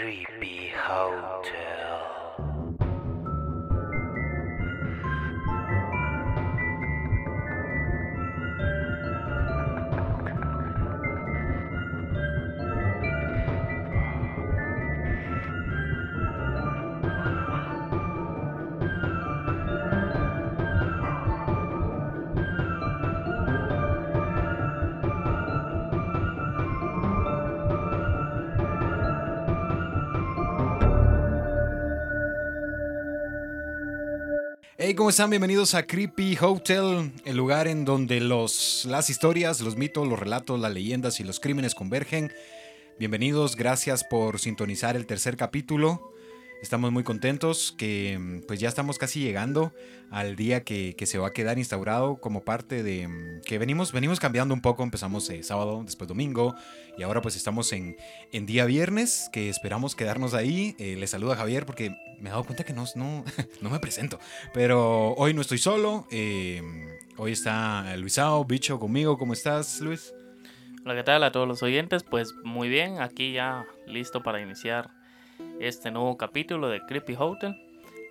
Creepy Hotel. ¿Cómo están? Bienvenidos a Creepy Hotel, el lugar en donde los, las historias, los mitos, los relatos, las leyendas y los crímenes convergen. Bienvenidos, gracias por sintonizar el tercer capítulo. Estamos muy contentos que pues ya estamos casi llegando al día que, que se va a quedar instaurado como parte de mm, que venimos, venimos cambiando un poco. Empezamos eh, sábado, después domingo y ahora pues estamos en, en día viernes que esperamos quedarnos ahí. Eh, les saluda Javier porque me he dado cuenta que no, no, no me presento. Pero hoy no estoy solo. eh, hoy está Luisao, bicho conmigo. ¿Cómo estás, Luis? Hola, ¿qué tal a todos los oyentes? Pues muy bien, aquí ya listo para iniciar este nuevo capítulo de Creepy Hotel.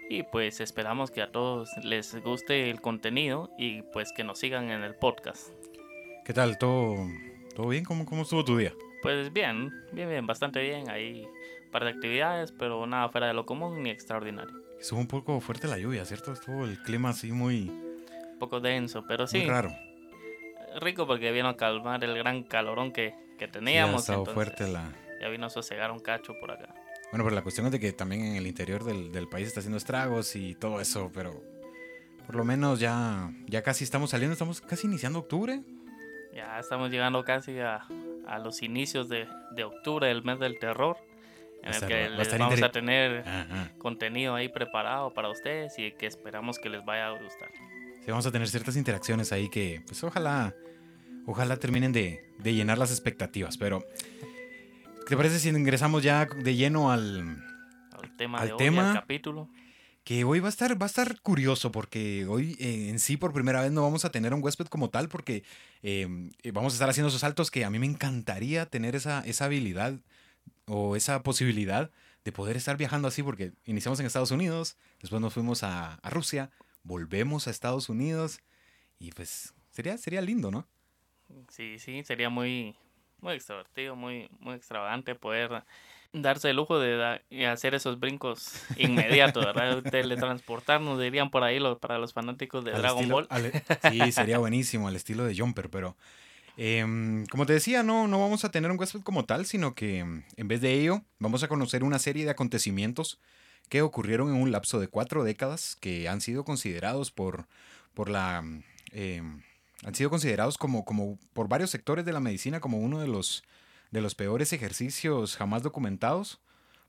Y pues esperamos que a todos les guste el contenido y pues que nos sigan en el podcast. ¿Qué tal? ¿Todo, todo bien? ¿Cómo, ¿Cómo estuvo tu día? Pues bien, bien, bien, bastante bien. Hay un par de actividades, pero nada fuera de lo común ni extraordinario. Estuvo un poco fuerte la lluvia, ¿cierto? Estuvo el clima así muy, Un poco denso, pero muy sí, raro. rico porque vino a calmar el gran calorón que, que Sí, ha teníamos. estado entonces fuerte la... Ya vino a sosegar un cacho por acá. Bueno, pero la cuestión es de que también en el interior del, del país está haciendo estragos y todo eso, pero por lo menos ya, ya casi estamos saliendo, estamos casi iniciando octubre. Ya estamos llegando casi a, a los inicios de, de octubre, el mes del terror, en el que va les vamos a tener Ajá. contenido ahí preparado para ustedes y que esperamos que les vaya a gustar. Sí, vamos a tener ciertas interacciones ahí que, pues ojalá, ojalá terminen de, de llenar las expectativas, pero... ¿Qué te parece si ingresamos ya de lleno al, Al tema Al de hoy, tema. al capítulo. Que hoy va a estar, va a estar curioso porque hoy eh, en sí por primera vez no vamos a tener un huésped como tal porque eh, eh, vamos a estar haciendo esos saltos que a mí me encantaría tener esa, esa habilidad o esa posibilidad de poder estar viajando así porque iniciamos en Estados Unidos, después nos fuimos a, a Rusia, volvemos a Estados Unidos y pues sería, sería lindo, ¿no? Sí, sí, sería muy, muy extrovertido, muy, muy extravagante poder darse el lujo de hacer esos brincos inmediatos, ¿verdad? Teletransportarnos, dirían por ahí los, para los fanáticos de Al Dragon estilo- Ball. al- sí, sería buenísimo, al estilo de Jumper, pero em, como te decía, no, no vamos a tener un huésped como tal, sino que em, en vez de ello vamos a conocer una serie de acontecimientos que ocurrieron en un lapso de cuatro décadas que han sido considerados por, por la... em, han sido considerados como, como por varios sectores de la medicina como uno de los, de los peores ejercicios jamás documentados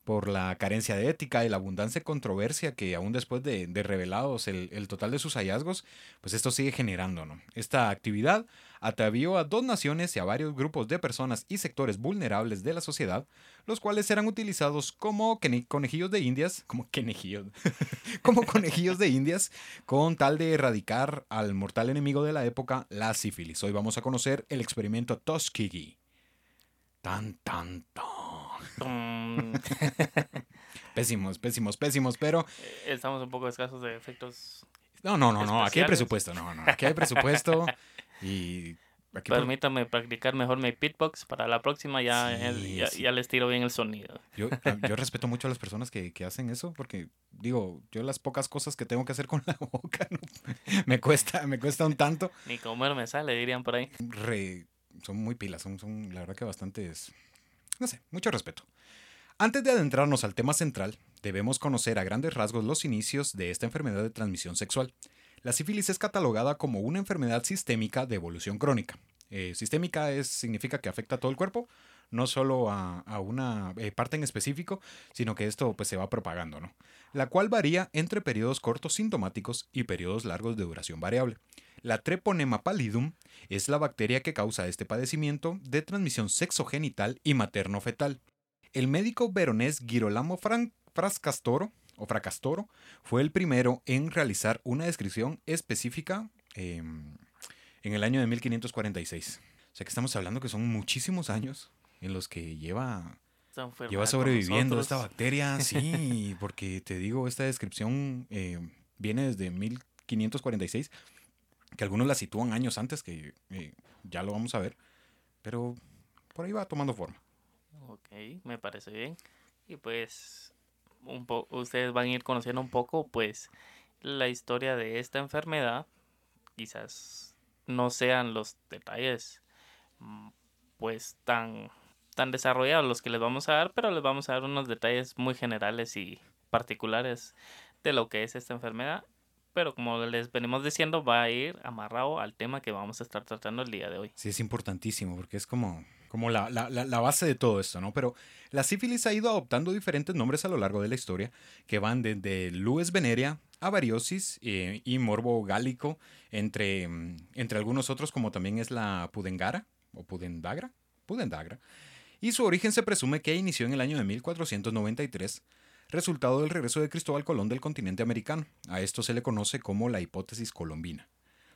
por la carencia de ética y la abundancia de controversia que aún después de, revelados el, total de sus hallazgos, pues esto sigue generando, ¿no? Esta actividad atavió a dos naciones y a varios grupos de personas y sectores vulnerables de la sociedad, los cuales eran utilizados como conejillos de indias, como conejillos, como conejillos de indias, con tal de erradicar al mortal enemigo de la época, la sífilis. Hoy vamos a conocer el experimento Tuskegee. Tan, tan, tan. Mm, Pésimos, pésimos, pésimos, pero Estamos un poco escasos de efectos. no, no, no, no, aquí hay presupuesto, no, no, aquí hay presupuesto y aquí por- Permítame practicar mejor mi pitbox para la próxima. Ya, Sí, el- ya, sí. ya les tiro bien el sonido. yo, yo respeto mucho a las personas que, que hacen eso porque digo, yo las pocas cosas que tengo que hacer con la boca no, me cuesta, me cuesta un tanto. Ni comer me sale, dirían por ahí. Re- son muy pilas, son, son la verdad que bastantes, no sé, mucho respeto. Antes de adentrarnos al tema central, debemos conocer a grandes rasgos los inicios de esta enfermedad de transmisión sexual. La sífilis es catalogada como una enfermedad sistémica de evolución crónica. Eh, sistémica es, significa que afecta a todo el cuerpo, no solo a, una eh, parte en específico, sino que esto pues, se va propagando, ¿no? La cual varía entre periodos cortos sintomáticos y periodos largos de duración variable. La Treponema pallidum es la bacteria que causa este padecimiento de transmisión sexogenital y materno-fetal. El médico veronés Girolamo Fran- Frascastoro, o Fracastoro fue el primero en realizar una descripción específica eh, en el año de 1546. O sea que estamos hablando que son muchísimos años en los que lleva... Lleva sobreviviendo esta bacteria, sí, porque te digo, esta descripción eh, viene desde 1546, que algunos la sitúan años antes, que eh, ya lo vamos a ver, pero por ahí va tomando forma. Ok, me parece bien. Y pues un ustedes van a ir conociendo un poco pues la historia de esta enfermedad. Quizás no sean los detalles mm, pues tan tan desarrollados los que les vamos a dar, pero les vamos a dar unos detalles muy generales y particulares de lo que es esta enfermedad. Pero como les venimos diciendo, va a ir amarrado al tema que vamos a estar tratando el día de hoy. Sí, es importantísimo, porque es como, como la, la- base de todo esto, ¿no? Pero la sífilis ha ido adoptando diferentes nombres a lo largo de la historia, que van desde Lues venerea a variosis eh, y morbo gálico, entre, mm, entre algunos otros, como también es la pudengara, o pudendagra, pudendagra. Y su origen se presume que inició en el año de 1493, resultado del regreso de Cristóbal Colón del continente americano. A esto se le conoce como la hipótesis colombina.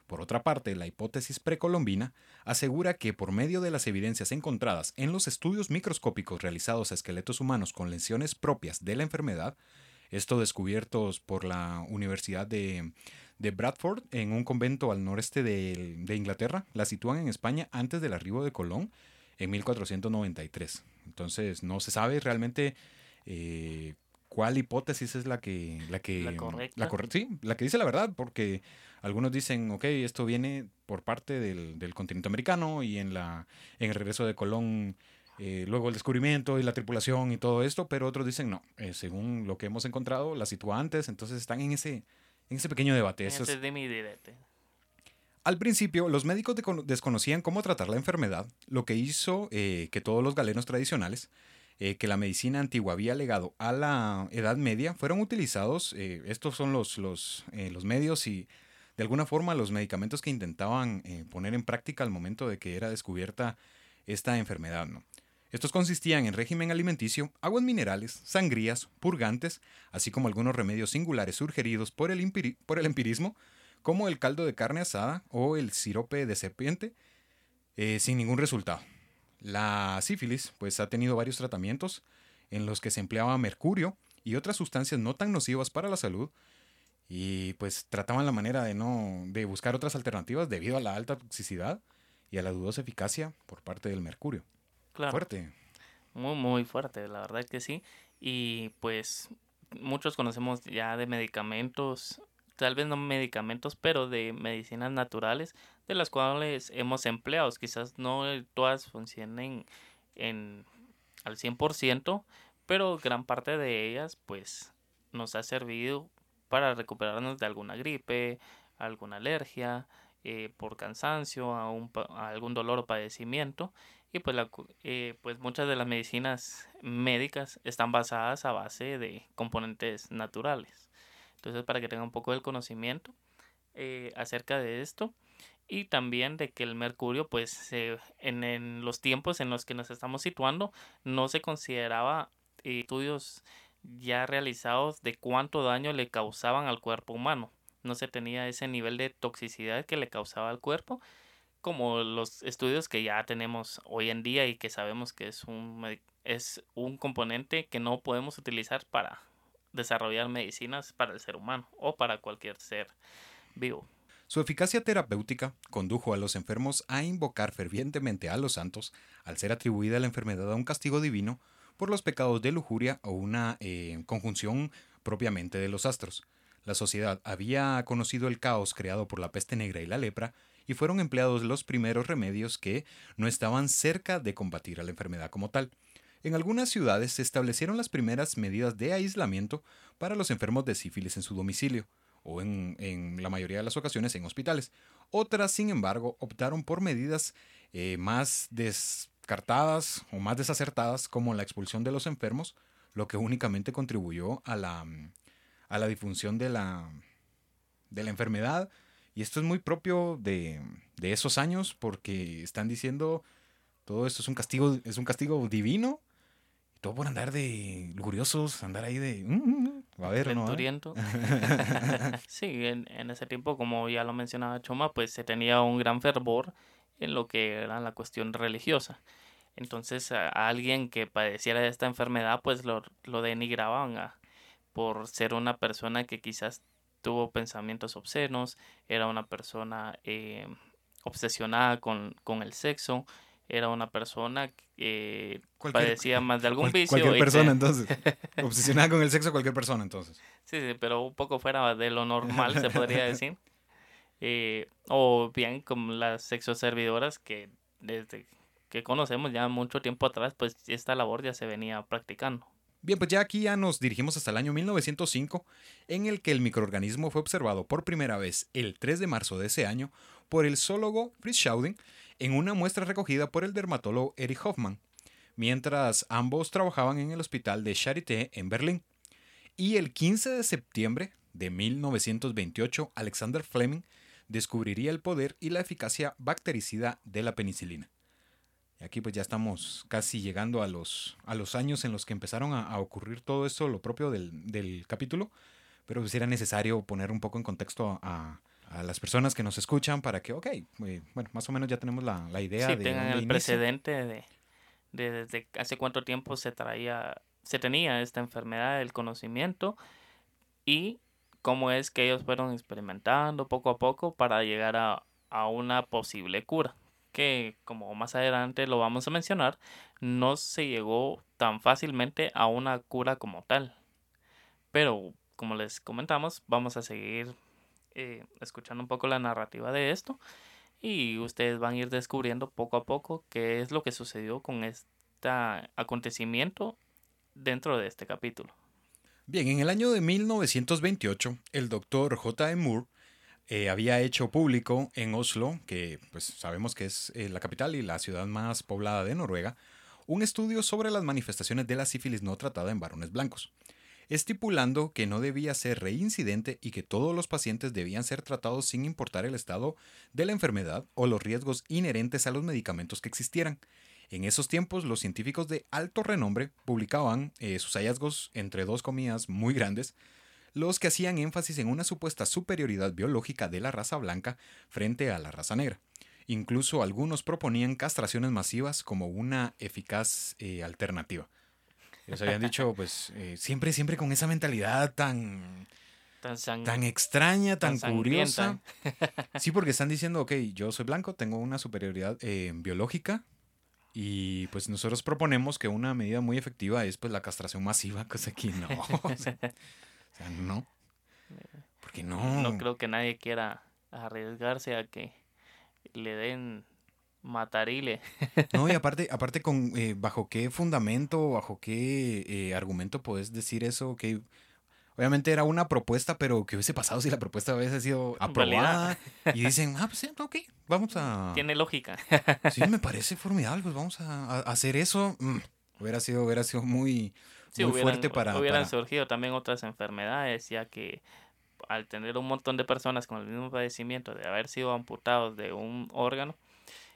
Por otra parte, la hipótesis precolombina asegura que por medio de las evidencias encontradas en los estudios microscópicos realizados a esqueletos humanos con lesiones propias de la enfermedad, esto descubiertos por la Universidad de, de Bradford en un convento al noreste de, Inglaterra, la sitúan en España antes del arribo de Colón en 1493. Entonces no se sabe realmente eh, cuál hipótesis es la que la que La correcta. la corre- sí, la que dice la verdad, porque algunos dicen, ok, esto viene por parte del, del continente americano y en la en el regreso de Colón eh, luego el descubrimiento y la tripulación y todo esto, pero otros dicen no, eh, según lo que hemos encontrado, la sitúa antes, entonces están en ese en ese pequeño debate. Eso es- de mi direte. al principio, los médicos desconocían cómo tratar la enfermedad, lo que hizo eh, que todos los galenos tradicionales eh, que la medicina antigua había legado a la Edad Media fueron utilizados. eh, estos son los, eh, los medios y, de alguna forma, los medicamentos que intentaban poner en práctica al momento de que era descubierta esta enfermedad. ¿no? Estos consistían en régimen alimenticio, aguas minerales, sangrías, purgantes, así como algunos remedios singulares sugeridos por el, por el empirismo, como el caldo de carne asada o el sirope de serpiente, sin ningún resultado. La sífilis pues ha tenido varios tratamientos en los que se empleaba mercurio y otras sustancias no tan nocivas para la salud y pues trataban la manera de no de buscar otras alternativas debido a la alta toxicidad y a la dudosa eficacia por parte del mercurio. Claro. Fuerte. Muy, muy fuerte, la verdad que sí. Y pues muchos conocemos ya de medicamentos, tal vez no medicamentos, pero de medicinas naturales, de las cuales hemos empleado. Quizás no todas funcionen en, al 100%, pero gran parte de ellas pues nos ha servido para recuperarnos de alguna gripe, alguna alergia, eh, por cansancio, algún dolor o padecimiento. Y pues, la eh, pues muchas de las medicinas médicas están basadas a base de componentes naturales. Entonces, para que tengan un poco del conocimiento eh, acerca de esto. Y también de que el mercurio, pues en, en los tiempos en los que nos estamos situando, no se consideraba eh, estudios ya realizados de cuánto daño le causaban al cuerpo humano. No se tenía ese nivel de toxicidad que le causaba al cuerpo como los estudios que ya tenemos hoy en día y que sabemos que es un, es un componente que no podemos utilizar para desarrollar medicinas para el ser humano o para cualquier ser vivo. Su eficacia terapéutica condujo a los enfermos a invocar fervientemente a los santos, al ser atribuida la enfermedad a un castigo divino por los pecados de lujuria o una eh, conjunción propiamente de los astros. La sociedad había conocido el caos creado por la peste negra y la lepra, y fueron empleados los primeros remedios que no estaban cerca de combatir a la enfermedad como tal. En algunas ciudades se establecieron las primeras medidas de aislamiento para los enfermos de sífilis en su domicilio, o en, en la mayoría de las ocasiones en hospitales. Otras, sin embargo, optaron por medidas eh, más descartadas o más desacertadas, como la expulsión de los enfermos, lo que únicamente contribuyó a la, a la difusión de la, de la enfermedad. Y esto es muy propio de, de esos años, porque están diciendo todo esto es un castigo, es un castigo divino. Todo por andar de lujuriosos, andar ahí de. "Mm, mm, mm, a ver, ¿no? Aventuriento. sí, en, en ese tiempo, como ya lo mencionaba Choma, pues se tenía un gran fervor en lo que era la cuestión religiosa. Entonces a, a alguien que padeciera de esta enfermedad pues lo, lo denigraban a- por ser una persona que quizás tuvo pensamientos obscenos, era una persona eh, obsesionada con, con el sexo, era una persona que padecía más de algún Cual- vicio. cualquier persona, entonces. Obsesionada con el sexo, cualquier persona, entonces. Sí, sí, pero un poco fuera de lo normal, se podría decir. Eh, o bien como las sexoservidoras que desde que conocemos ya mucho tiempo atrás, pues esta labor ya se venía practicando. Bien, pues ya aquí ya nos dirigimos hasta el año 1905, en el que el microorganismo fue observado por primera vez el 3 de marzo de ese año por el zoólogo Fritz Schauden en una muestra recogida por el dermatólogo Erich Hoffmann, mientras ambos trabajaban en el hospital de Charité en Berlín. Y el 15 de septiembre de 1928, Alexander Fleming descubriría el poder y la eficacia bactericida de la penicilina. Y aquí pues ya estamos casi llegando a los, a los años en los que empezaron a, a ocurrir todo esto, lo propio del, del capítulo, pero pues era necesario poner un poco en contexto a, a las personas que nos escuchan para que, ok, eh, bueno, más o menos ya tenemos la, la idea Sí, de tengan el precedente de, de desde hace cuánto tiempo se traía, se tenía esta enfermedad, el conocimiento y cómo es que ellos fueron experimentando poco a poco para llegar a, a una posible cura. Que como más adelante lo vamos a mencionar, no se llegó tan fácilmente a una cura como tal. Pero como les comentamos, vamos a seguir eh, escuchando un poco la narrativa de esto y ustedes van a ir descubriendo poco a poco qué es lo que sucedió con este acontecimiento dentro de este capítulo. Bien, en el año de 1928, el doctor J. M. Moore eh, había hecho público en Oslo, que pues sabemos que es eh, la capital y la ciudad más poblada de Noruega, un estudio sobre las manifestaciones de la sífilis no tratada en varones blancos, estipulando que no debía ser reincidente y que todos los pacientes debían ser tratados sin importar el estado de la enfermedad o los riesgos inherentes a los medicamentos que existieran. En esos tiempos, los científicos de alto renombre publicaban eh, sus hallazgos entre dos comillas muy grandes, los que hacían énfasis en una supuesta superioridad biológica de la raza blanca frente a la raza negra. Incluso algunos proponían castraciones masivas como una eficaz eh, alternativa. Les habían dicho, pues, eh, siempre, siempre con esa mentalidad tan, Tan, sang- tan extraña, tan, tan curiosa. Sí, porque están diciendo, ok, yo soy blanco, tengo una superioridad eh, biológica y pues nosotros proponemos que una medida muy efectiva es pues la castración masiva, cosa que no. o sea, o sea, no. Porque no. No creo que nadie quiera arriesgarse a que le den matarile. No, y aparte, aparte con eh, bajo qué fundamento, bajo qué eh, argumento puedes decir eso, que obviamente era una propuesta, pero ¿qué hubiese pasado si la propuesta hubiese sido aprobada? Y dicen, ah, pues sí, ok, vamos a... Tiene lógica. Sí, me parece formidable, pues vamos a, a- a hacer eso. Mm, hubiera sido, hubiera sido muy, Sí, muy hubieran, fuerte para, hubieran para- surgido también otras enfermedades, ya que al tener un montón de personas con el mismo padecimiento de haber sido amputados de un órgano,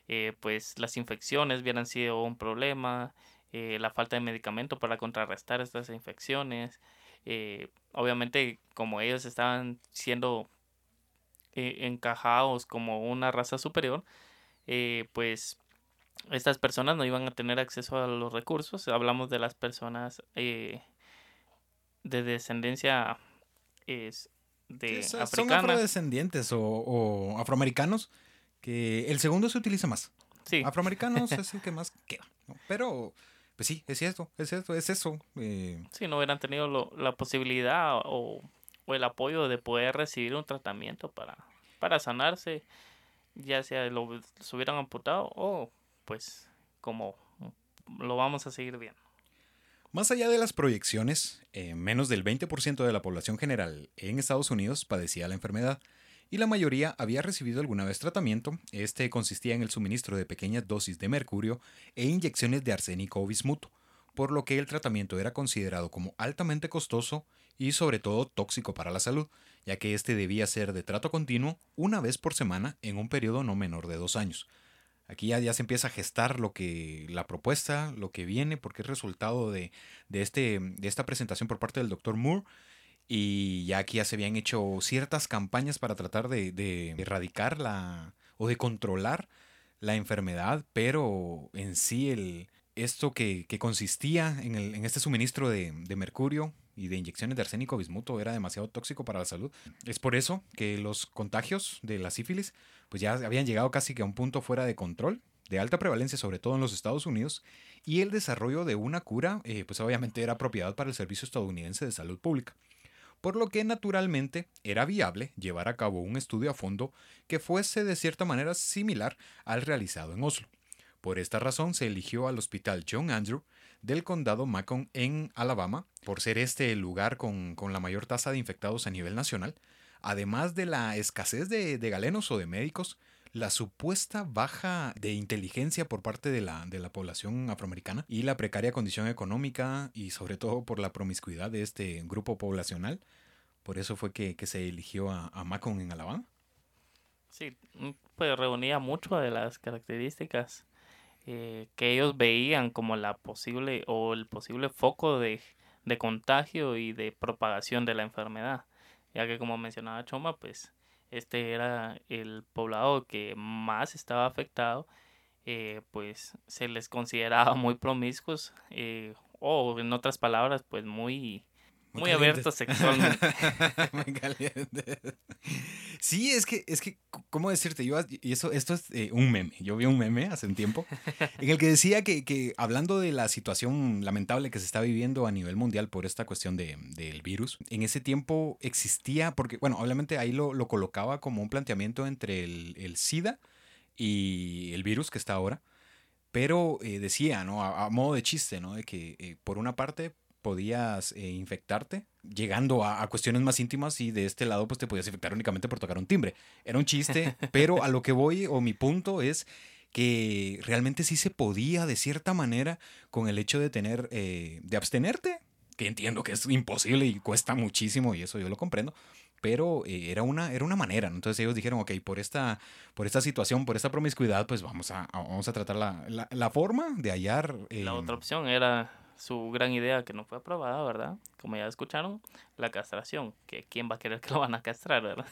eh, pues las infecciones hubieran sido un problema, eh, la falta de medicamento para contrarrestar estas infecciones. eh, obviamente, como ellos estaban siendo eh, encajados como una raza superior, pues estas personas no iban a tener acceso a los recursos. Hablamos de las personas de descendencia es, de Sí, son- afrodescendientes o, o afroamericanos, que el segundo se utiliza más. Sí, Afroamericanos es el que más queda. ¿no? Pero, pues sí, es cierto, es cierto, es eso. eh, sí, no hubieran tenido lo- la posibilidad o, o el apoyo de poder recibir un tratamiento para, para sanarse, ya sea lo, se hubieran amputado o pues como lo vamos a seguir viendo. Más allá de las proyecciones, eh, menos del 20% de la población general en Estados Unidos padecía la enfermedad y la mayoría había recibido alguna vez tratamiento. Este consistía en el suministro de pequeñas dosis de mercurio e inyecciones de arsénico o bismuto, por lo que el tratamiento era considerado como altamente costoso y sobre todo tóxico para la salud, ya que este debía ser de trato continuo una vez por semana en un periodo no menor de dos años. Aquí ya, ya se empieza a gestar lo que la propuesta, lo que viene, porque es resultado de, de, este, de esta presentación por parte del doctor Moore. Y ya aquí ya se habían hecho ciertas campañas para tratar de, erradicar la o de controlar la enfermedad, pero en sí el, esto que, que consistía en, el, en, este suministro de, de, mercurio y de inyecciones de arsénico bismuto era demasiado tóxico para la salud. Es por eso que los contagios de la sífilis pues ya habían llegado casi que a un punto fuera de control, de alta prevalencia sobre todo en los Estados Unidos, y el desarrollo de una cura eh, pues obviamente era propiedad para el Servicio Estadounidense de Salud Pública por lo que naturalmente era viable llevar a cabo un estudio a fondo que fuese de cierta manera similar al realizado en Oslo. Por esta razón se eligió al Hospital John Andrew del condado Macon en Alabama, por ser este el lugar con, la mayor tasa de infectados a nivel nacional, además de la escasez de, galenos o de médicos, la supuesta baja de inteligencia por parte de la, de la, población afroamericana y la precaria condición económica y sobre todo por la promiscuidad de este grupo poblacional. Por eso fue que, se eligió a, a, Macon en Alabama. Sí, mm, pues reunía mucho de las características eh, que ellos veían como la posible o el posible foco de, contagio y de propagación de la enfermedad, ya que como mencionaba Choma, pues este era el poblado que más estaba afectado, eh, pues se les consideraba muy promiscuos eh, o en otras palabras, pues muy muy, abierto sexualmente. muy caliente. Sí, es que, es que, ¿cómo decirte? Yo, y eso, esto es eh, un meme. Yo vi un meme hace un tiempo en el que decía que, que, hablando de la situación lamentable que se está viviendo a nivel mundial por esta cuestión de, del virus, en ese tiempo existía, porque, bueno, obviamente ahí lo, lo colocaba como un planteamiento entre el, el, SIDA y el virus que está ahora. Pero eh, decía, ¿no? A, modo de chiste, ¿no? De que eh, por una parte podías eh, infectarte, llegando a, cuestiones más íntimas y de este lado pues te podías infectar únicamente por tocar un timbre. Era un chiste, pero a lo que voy o mi punto es que realmente sí se podía de cierta manera con el hecho de tener, eh, de abstenerte, que entiendo que es imposible y cuesta muchísimo y eso yo lo comprendo, pero eh, era, una, era una manera. Entonces ellos dijeron, ok, por esta, por esta situación, por esta promiscuidad, pues vamos a, vamos a tratar la, la, forma de hallar... la otra opción era su gran idea que no fue aprobada, ¿verdad? Como ya escucharon, la castración, que quién va a querer que lo van a castrar, ¿verdad?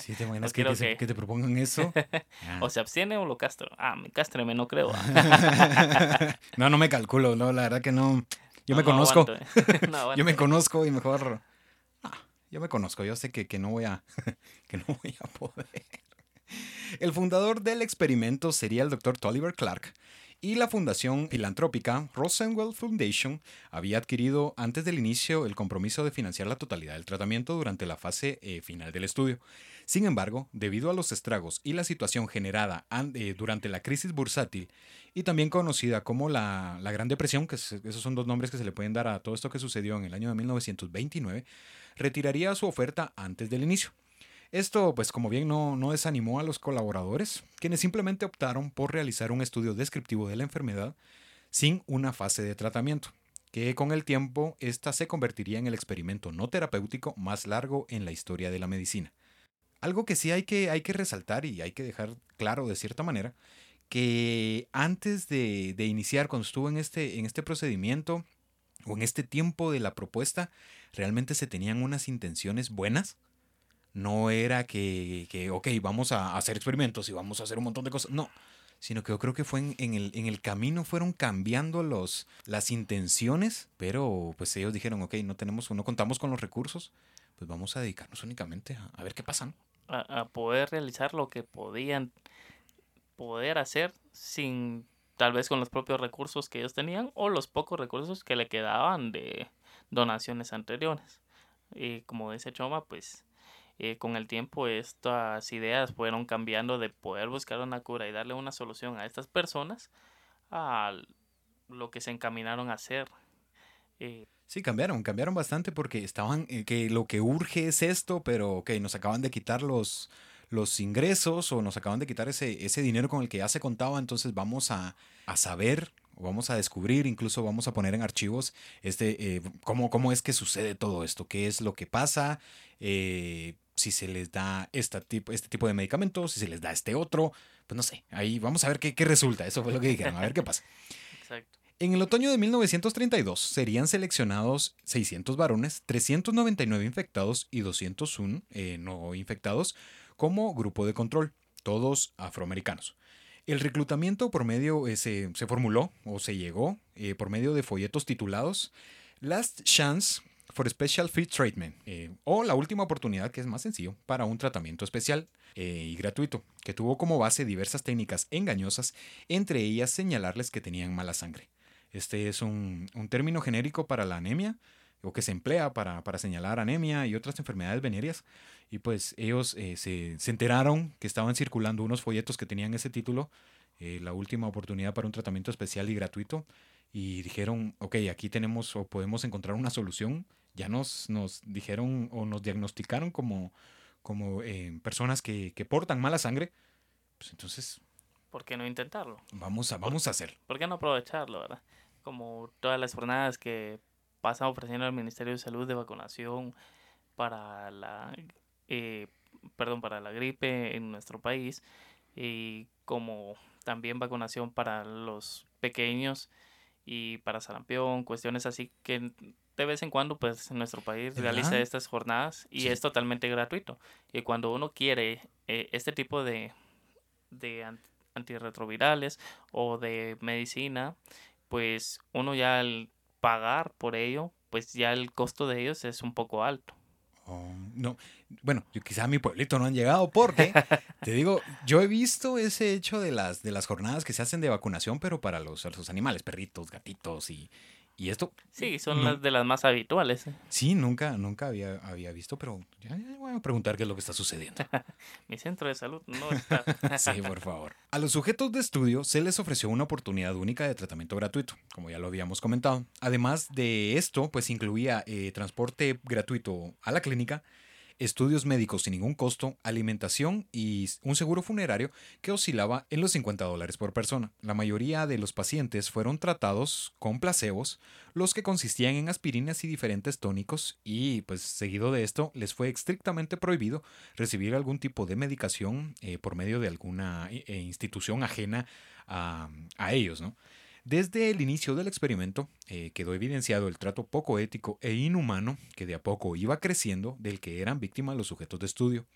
Sí, te imaginas que, te, propongan eso. O se abstiene o lo castro. Ah, me castreme, no creo. no, no me calculo, no, la verdad que no. Yo me conozco. yo me conozco y mejor. yo me conozco, yo sé que, que no voy a. que no voy a poder. El fundador del experimento sería el doctor Tolliver Clark, y la fundación filantrópica Rosenwell Foundation había adquirido antes del inicio el compromiso de financiar la totalidad del tratamiento durante la fase eh, final del estudio. Sin embargo, debido a los estragos y la situación generada eh, durante la crisis bursátil y también conocida como la, la Gran Depresión, que esos son dos nombres que se le pueden dar a todo esto que sucedió en el año de 1929, retiraría su oferta antes del inicio. Esto, pues como bien no, no desanimó a los colaboradores, quienes simplemente optaron por realizar un estudio descriptivo de la enfermedad sin una fase de tratamiento, que con el tiempo esta se convertiría en el experimento no terapéutico más largo en la historia de la medicina. Algo que sí hay que, hay que resaltar y hay que dejar claro de cierta manera, que antes de, de iniciar, cuando estuvo en este, en este procedimiento o en este tiempo de la propuesta, realmente se tenían unas intenciones buenas no era que, que, ok, vamos a hacer experimentos y vamos a hacer un montón de cosas. No, sino que yo creo que fue en, el, en el camino fueron cambiando los, las intenciones, pero pues ellos dijeron, ok, no tenemos, no contamos con los recursos, pues vamos a dedicarnos únicamente a, ver qué pasa. A, a, poder realizar lo que podían poder hacer sin tal vez con los propios recursos que ellos tenían o los pocos recursos que le quedaban de donaciones anteriores. Y como dice Choma, pues eh, con el tiempo estas ideas fueron cambiando de poder buscar una cura y darle una solución a estas personas a lo que se encaminaron a hacer. Eh, sí, cambiaron, cambiaron bastante porque estaban, eh, que lo que urge es esto, pero que nos acaban de quitar los, los ingresos o nos acaban de quitar ese, ese dinero con el que ya se contaba, entonces vamos a, a saber vamos a descubrir, incluso vamos a poner en archivos este, cómo, cómo es que sucede todo esto, qué es lo que pasa, eh, si se les da este tipo, este tipo de medicamentos, si se les da este otro, pues no sé, ahí vamos a ver qué, qué resulta, eso fue lo que dijeron, a ver qué pasa. Exacto. En el otoño de 1932 serían seleccionados 600 varones, 399 infectados y 201 eh, no infectados como grupo de control, todos afroamericanos. El reclutamiento por medio eh, se, se formuló o se llegó eh, por medio de folletos titulados Last Chance for Special Free Treatment eh, o la última oportunidad que es más sencillo para un tratamiento especial y gratuito que tuvo como base diversas técnicas engañosas, entre ellas señalarles que tenían mala sangre. Este es un, un término genérico para la anemia o que se emplea para, para señalar anemia y otras enfermedades venéreas. Y pues ellos eh, se, se enteraron que estaban circulando unos folletos que tenían ese título, eh, la última oportunidad para un tratamiento especial y gratuito, y dijeron, ok, aquí tenemos o podemos encontrar una solución. Ya nos, nos dijeron o nos diagnosticaron como, como eh, personas que, que portan mala sangre. Pues entonces ¿Por qué no intentarlo? vamos a, vamos a hacer. ¿Por qué no aprovecharlo, verdad? Como todas las jornadas que pasa ofreciendo el Ministerio de Salud de vacunación para la, eh, perdón, para la gripe en nuestro país y como también vacunación para los pequeños y para sarampión, cuestiones así que de vez en cuando pues nuestro país ¿De realiza estas jornadas y Sí. es totalmente gratuito. Y cuando uno quiere eh, este tipo de, de an- antirretrovirales o de medicina, pues uno ya al pagar por ello, pues ya el costo de ellos es un poco alto. Oh, no, bueno, yo quizá a mi pueblito no han llegado porque, te digo, yo he visto ese hecho de las, de las jornadas que se hacen de vacunación, pero para los, los animales, perritos, gatitos y, y esto, Sí, son No. las de las más habituales. ¿eh? sí, nunca, nunca había, había visto, pero ya, ya voy a preguntar qué es lo que está sucediendo. Mi centro de salud no está. Sí, por favor. A los sujetos de estudio se les ofreció una oportunidad única de tratamiento gratuito, como ya lo habíamos comentado. Además de esto, pues incluía eh, transporte gratuito a la clínica, estudios médicos sin ningún costo, alimentación y un seguro funerario que oscilaba en los 50 dólares por persona. La mayoría de los pacientes fueron tratados con placebos, los que consistían en aspirinas y diferentes tónicos, y pues seguido de esto les fue estrictamente prohibido recibir algún tipo de medicación eh, por medio de alguna eh, institución ajena a, a ellos, ¿no? Desde el inicio del experimento eh, quedó evidenciado el trato poco ético e inhumano que de a poco iba creciendo del que eran víctimas los sujetos de estudio,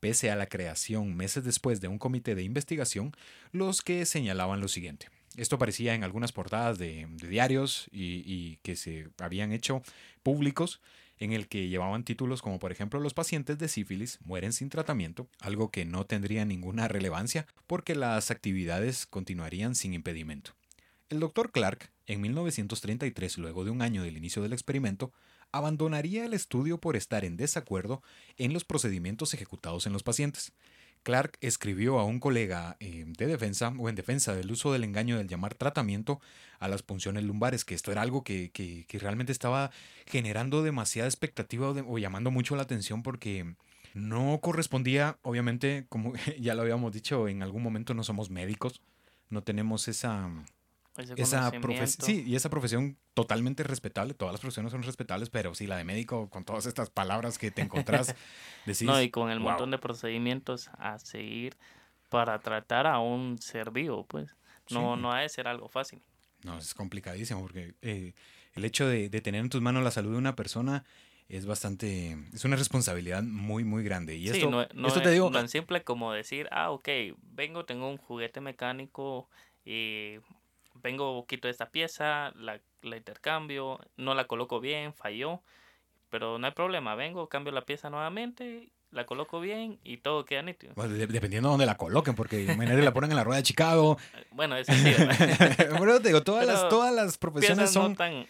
pese a la creación meses después de un comité de investigación, los que señalaban lo siguiente. Esto aparecía en algunas portadas de, diarios y que se habían hecho públicos en el que llevaban títulos como por ejemplo los pacientes de sífilis mueren sin tratamiento, algo que no tendría ninguna relevancia porque las actividades continuarían sin impedimento. El doctor Clark, en 1933, luego de un año del inicio del experimento, abandonaría el estudio por estar en desacuerdo en los procedimientos ejecutados en los pacientes. Clark escribió a un colega eh, de defensa o en defensa del uso del engaño del llamar tratamiento a las punciones lumbares, que esto era algo que, que- realmente estaba generando demasiada expectativa o llamando mucho la atención porque no correspondía, obviamente, como ya lo habíamos dicho, en algún momento no somos médicos, no tenemos esa, Ese esa profesión, sí, y esa profesión totalmente respetable, todas las profesiones son respetables, pero sí, la de médico, con todas estas palabras que te encontrás, decís, no, y con el "Wow". montón de procedimientos a seguir para tratar a un ser vivo, pues. No, Sí. no ha de ser algo fácil. No, es complicadísimo porque eh, el hecho de, de tener en tus manos la salud de una persona es bastante, es una responsabilidad muy, muy grande. Y sí, esto, no, no esto es te digo, tan simple como decir, ah, ok, vengo, tengo un juguete mecánico y vengo, quito esta pieza, la, la intercambio, no la coloco bien, falló, pero no hay problema, vengo, cambio la pieza nuevamente, la coloco bien y todo queda nítido. bueno, de- dependiendo de dónde la coloquen, porque imagínate la ponen en la rueda de Chicago. Eh, Bueno, eso sí. Bueno, te digo, todas, las, Pero todas las profesiones son no tan,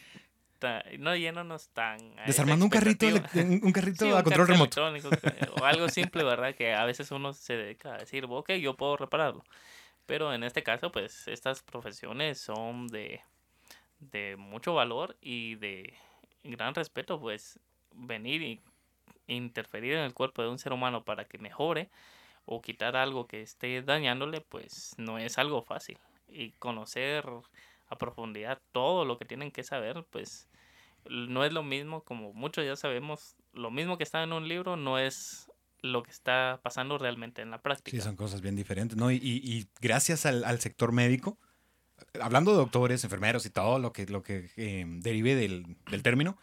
tan- no yéndonos tan... a esa desarmando un carrito, un carrito Sí, a un control remoto. o algo simple, ¿verdad? Que a veces uno se dedica a decir, ok, yo puedo repararlo. Pero en este caso, pues estas profesiones son de, de mucho valor y de gran respeto, pues venir y interferir en el cuerpo de un ser humano para que mejore o quitar algo que esté dañándole, pues no es algo fácil. Y conocer a profundidad todo lo que tienen que saber, pues no es lo mismo, como muchos ya sabemos, lo mismo que está en un libro no es lo que está pasando realmente en la práctica. Sí, son cosas bien diferentes, ¿no? Y, y- y gracias al, al sector médico, hablando de doctores, enfermeros y todo lo que, lo que eh, derive del, del término,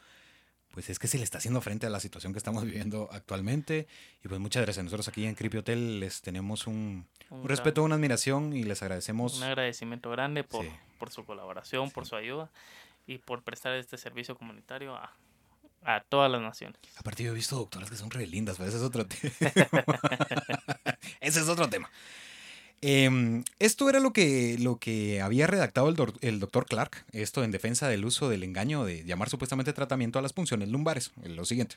pues es que se le está haciendo frente a la situación que estamos viviendo actualmente. Y pues muchas gracias. Nosotros aquí en Creepy Hotel les tenemos un, un Un respeto, una admiración y les agradecemos. Un agradecimiento grande por, Sí. por su colaboración, por su ayuda y por prestar este servicio comunitario a, a todas las naciones. Aparte yo he visto doctoras que son re lindas, pero ese es otro tema. ese es otro tema. Em, esto era lo que, lo que había redactado el, el doctor Clark, esto en defensa del uso del engaño de llamar supuestamente tratamiento a las punciones lumbares. Lo siguiente.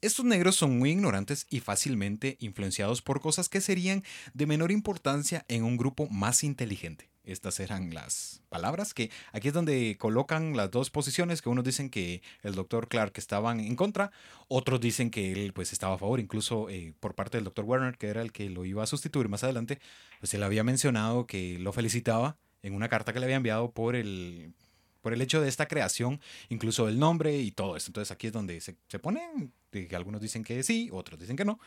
Estos negros son muy ignorantes y fácilmente influenciados por cosas que serían de menor importancia en un grupo más inteligente. Estas eran las palabras que aquí es donde colocan las dos posiciones que unos dicen que el doctor Clark estaban en contra, otros dicen que él pues estaba a favor, incluso eh, por parte del doctor Werner, que era el que lo iba a sustituir más adelante, pues él había mencionado que lo felicitaba en una carta que le había enviado por el, por el hecho de esta creación, incluso el nombre y todo esto. Entonces aquí es donde se, se ponen, algunos dicen que sí, otros dicen que no,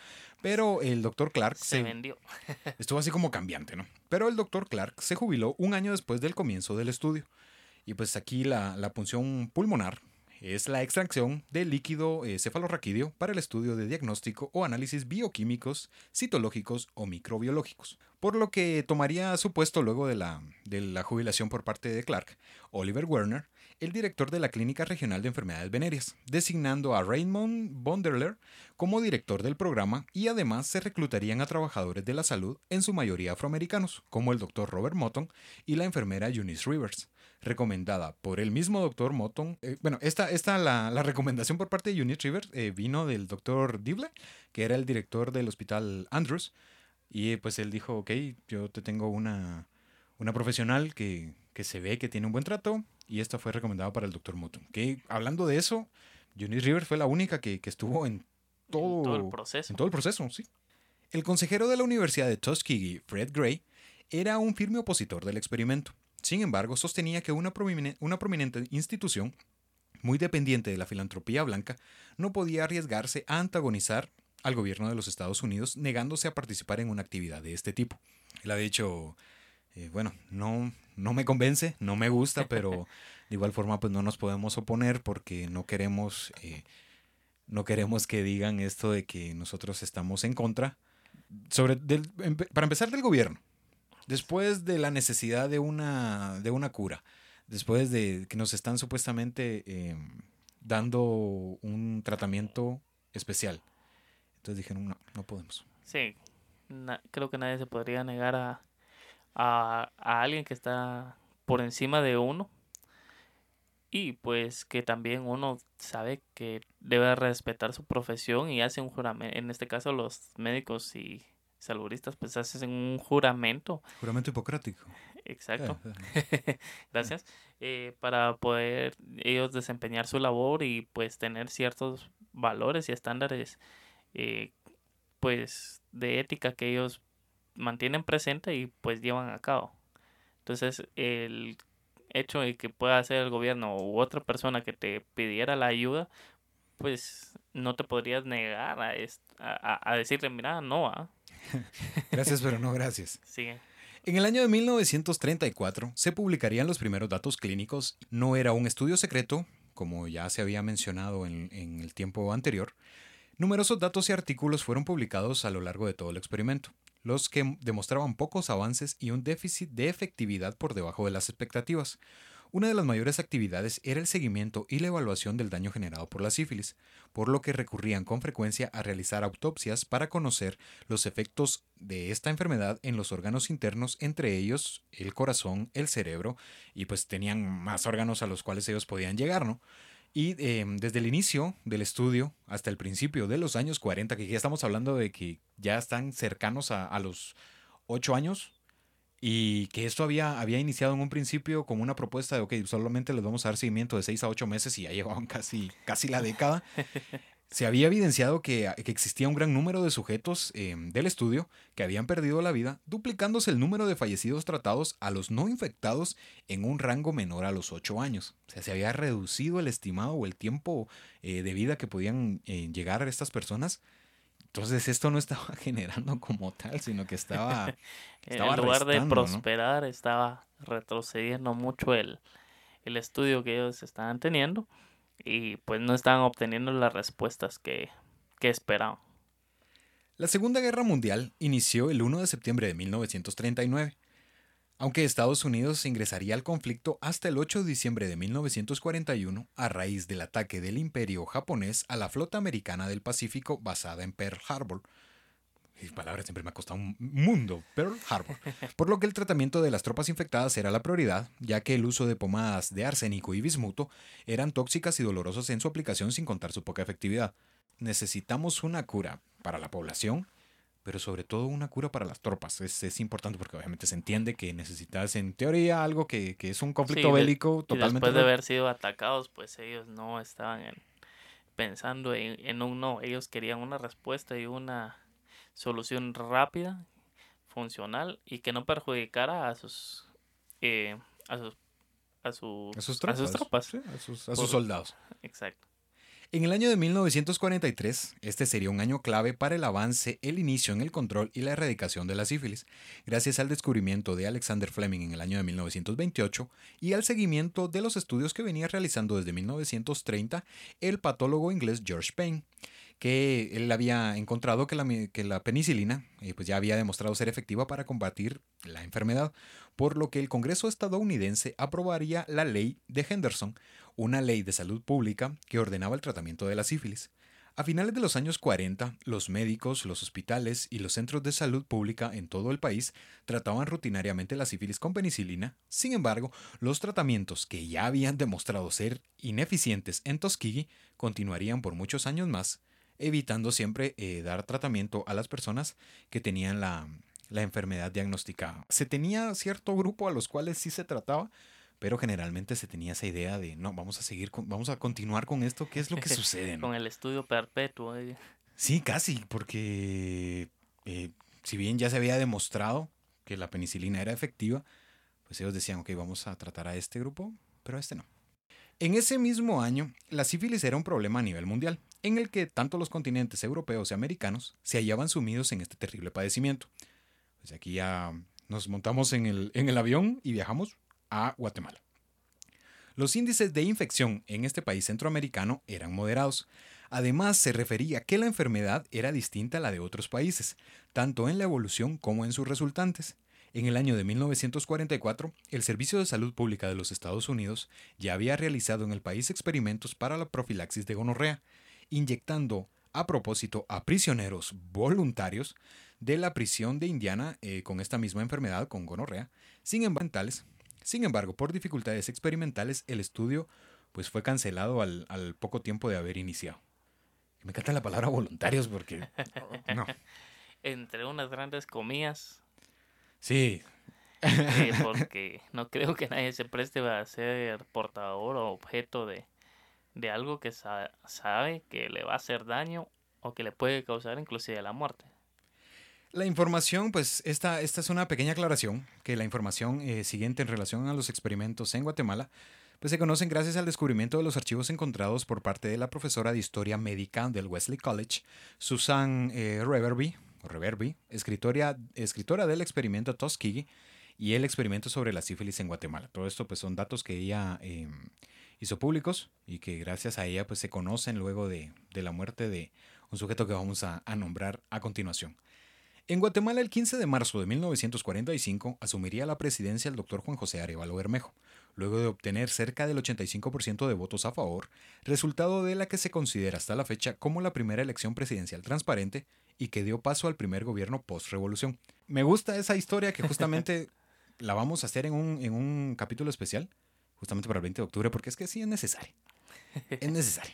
pero el doctor Clark Se se, vendió. estuvo así como cambiante, ¿no? Pero el doctor Clark se jubiló un año después del comienzo del estudio. Y pues aquí la, la punción pulmonar es la extracción de líquido eh, cefalorraquídeo para el estudio de diagnóstico o análisis bioquímicos, citológicos o microbiológicos. Por lo que tomaría su puesto luego de la, jubilación por parte de Clark, Oliver Werner, el director de la Clínica Regional de Enfermedades Venéreas, designando a Raymond Bonderler como director del programa y además se reclutarían a trabajadores de la salud, en su mayoría afroamericanos, como el doctor Robert Motton y la enfermera Eunice Rivers, recomendada por el mismo doctor Motton. eh, bueno, esta, esta la, la recomendación por parte de Eunice Rivers eh, vino del doctor Dible, que era el director del hospital Andrews, y pues él dijo, ok, yo te tengo una, una profesional que, que se ve que tiene un buen trato, y esta fue recomendada para el doctor Motton. Que hablando de eso, Eunice Rivers fue la única que, que estuvo en todo, todo el proceso. en todo el proceso, sí. El consejero de la Universidad de Tuskegee, Fred Gray, era un firme opositor del experimento. Sin embargo, sostenía que una, promine- una prominente institución, muy dependiente de la filantropía blanca, no podía arriesgarse a antagonizar al gobierno de los Estados Unidos negándose a participar en una actividad de este tipo. Él ha dicho, eh, bueno, no, no me convence, no me gusta, pero de igual forma pues no nos podemos oponer porque no queremos, eh, no queremos que digan esto de que nosotros estamos en contra. Sobre, del- para empezar del gobierno, después de la necesidad de una, de una cura, después de que nos están supuestamente eh, dando un tratamiento especial. Entonces dijeron, no, no podemos. Sí, creo que nadie se podría negar a, a alguien que está por encima de uno. Y pues que también uno sabe que debe respetar su profesión y hace un juramento. En este caso los médicos y saludistas pues hacen un juramento. Juramento hipocrático. Exacto. Eh, Gracias. eh, para poder ellos desempeñar su labor y pues tener ciertos valores y estándares eh, pues de ética que ellos mantienen presente y pues llevan a cabo. Entonces el hecho de que pueda hacer el gobierno u otra persona que te pidiera la ayuda pues no te podrías negar a, a, a- decirle mira no ah, Gracias, pero no gracias. sigue En el año de 1934 se publicarían los primeros datos clínicos. No era un estudio secreto, como ya se había mencionado en, en el tiempo anterior. Numerosos datos y artículos fueron publicados a lo largo de todo el experimento, los que demostraban pocos avances y un déficit de efectividad por debajo de las expectativas. Una de las mayores actividades era el seguimiento y la evaluación del daño generado por la sífilis, por lo que recurrían con frecuencia a realizar autopsias para conocer los efectos de esta enfermedad en los órganos internos, entre ellos el corazón, el cerebro, y pues tenían más órganos a los cuales ellos podían llegar, ¿no? Y eh, desde el inicio del estudio hasta el principio de los años 40, que ya estamos hablando de que ya están cercanos a, a los 8 años, y que esto había, había iniciado en un principio como una propuesta de, ok, solamente les vamos a dar seguimiento de 6 a 8 meses y ya llevaban casi, casi la década. Se había evidenciado que, que existía un gran número de sujetos eh, del estudio que habían perdido la vida, duplicándose el número de fallecidos tratados a los no infectados en un rango menor a los 8 años. O sea, se había reducido el estimado o el tiempo eh, de vida que podían eh, llegar a estas personas. Entonces esto no estaba generando como tal, sino que estaba... en lugar de prosperar estaba retrocediendo mucho el, el estudio que ellos estaban teniendo y pues no estaban obteniendo las respuestas que, que esperaban. La Segunda Guerra Mundial inició el 1 de septiembre de 1939, aunque Estados Unidos ingresaría al conflicto hasta el 8 de diciembre de 1941 a raíz del ataque del imperio japonés a la flota americana del Pacífico basada en Pearl Harbor. Y palabras siempre me ha costado un mundo, Pearl Harbor. Por lo que el tratamiento de las tropas infectadas era la prioridad, ya que el uso de pomadas de arsénico y bismuto eran tóxicas y dolorosas en su aplicación sin contar su poca efectividad. Necesitamos una cura para la población, pero sobre todo una cura para las tropas. Es, es importante porque obviamente se entiende que necesitas en teoría algo que, que es un conflicto Sí, de- bélico Y totalmente... después de haber sido atacados, pues ellos no estaban en- pensando en, en un no, ellos querían una respuesta y una solución rápida, funcional y que no perjudicara a sus eh, a sus a, su- a sus tropas. a sus tropas. sí, a sus, a Por- sus soldados. Exacto. En el año de 1943, este sería un año clave para el avance, el inicio en el control y la erradicación de la sífilis, gracias al descubrimiento de Alexander Fleming en el año de 1928 y al seguimiento de los estudios que venía realizando desde 1930 el patólogo inglés George Payne, que él había encontrado que la, penicilina eh, pues ya había demostrado ser efectiva para combatir la enfermedad, por lo que el Congreso estadounidense aprobaría la ley de Henderson, una ley de salud pública que ordenaba el tratamiento de la sífilis. A finales de los años 40, los médicos, los hospitales y los centros de salud pública en todo el país trataban rutinariamente la sífilis con penicilina. Sin embargo, los tratamientos que ya habían demostrado ser ineficientes en Tuskegee continuarían por muchos años más, evitando siempre eh, dar tratamiento a las personas que tenían la, la enfermedad diagnosticada. Se tenía cierto grupo a los cuales sí se trataba, pero generalmente se tenía esa idea de no, vamos a seguir, con- vamos a continuar con esto, ¿qué es lo que sucede? no? Con el estudio perpetuo. eh. Sí, casi, porque eh, si bien ya se había demostrado que la penicilina era efectiva, pues ellos decían, ok, vamos a tratar a este grupo, pero a este no. En ese mismo año, la sífilis era un problema a nivel mundial, en el que tanto los continentes europeos y americanos se hallaban sumidos en este terrible padecimiento. Pues aquí ya nos montamos en el, en el avión y viajamos a Guatemala. Los índices de infección en este país centroamericano eran moderados. Además, se refería que la enfermedad era distinta a la de otros países, tanto en la evolución como en sus resultantes. En el año de 1944, el Servicio de Salud Pública de los Estados Unidos ya había realizado en el país experimentos para la profilaxis de gonorrea, inyectando a propósito a prisioneros voluntarios de la prisión de Indiana eh, con esta misma enfermedad, con gonorrea, sin embargo, sin embargo, por dificultades experimentales, el estudio pues, fue cancelado al, al poco tiempo de haber iniciado. Me encanta la palabra voluntarios porque... No. Entre unas grandes comillas, Sí, eh, porque no creo que nadie se preste a ser portador o objeto de, de algo que sa- sabe que le va a hacer daño o que le puede causar inclusive la muerte. La información, pues esta, esta es una pequeña aclaración, que la información eh, siguiente en relación a los experimentos en Guatemala, pues se conocen gracias al descubrimiento de los archivos encontrados por parte de la profesora de Historia Médica del Wesley College, Susan eh, Reverby, Reverby, escritora, escritora del experimento Tuskegee y el experimento sobre la sífilis en Guatemala. Todo esto pues son datos que ella eh, hizo públicos y que gracias a ella pues se conocen luego de, de la muerte de un sujeto que vamos a- a nombrar a continuación. En Guatemala, el 15 de marzo de 1945, asumiría la presidencia el doctor Juan José Arevalo Bermejo, luego de obtener cerca del 85% de votos a favor, resultado de la que se considera hasta la fecha como la primera elección presidencial transparente y que dio paso al primer gobierno post-revolución. Me gusta esa historia que justamente la vamos a hacer en un, en un capítulo especial, justamente para el 20 de octubre, porque es que sí es necesario. Es necesario.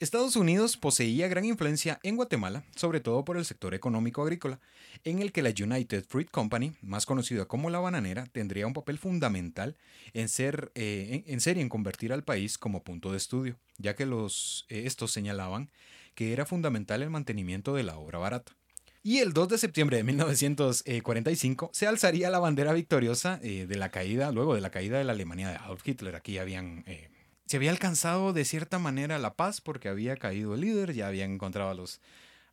Estados Unidos poseía gran influencia en Guatemala, sobre todo por el sector económico agrícola, en el que la United Fruit Company, más conocida como la bananera, tendría un papel fundamental en ser, eh, en, ser y en convertir al país como punto de estudio, ya que los, eh, estos señalaban que era fundamental el mantenimiento de la obra barata. Y el 2 de septiembre de 1945 se alzaría la bandera victoriosa eh, de la caída, luego de la caída de la Alemania de Adolf Hitler. Aquí habían eh, se había alcanzado de cierta manera la paz porque había caído el líder, ya habían encontrado a, los,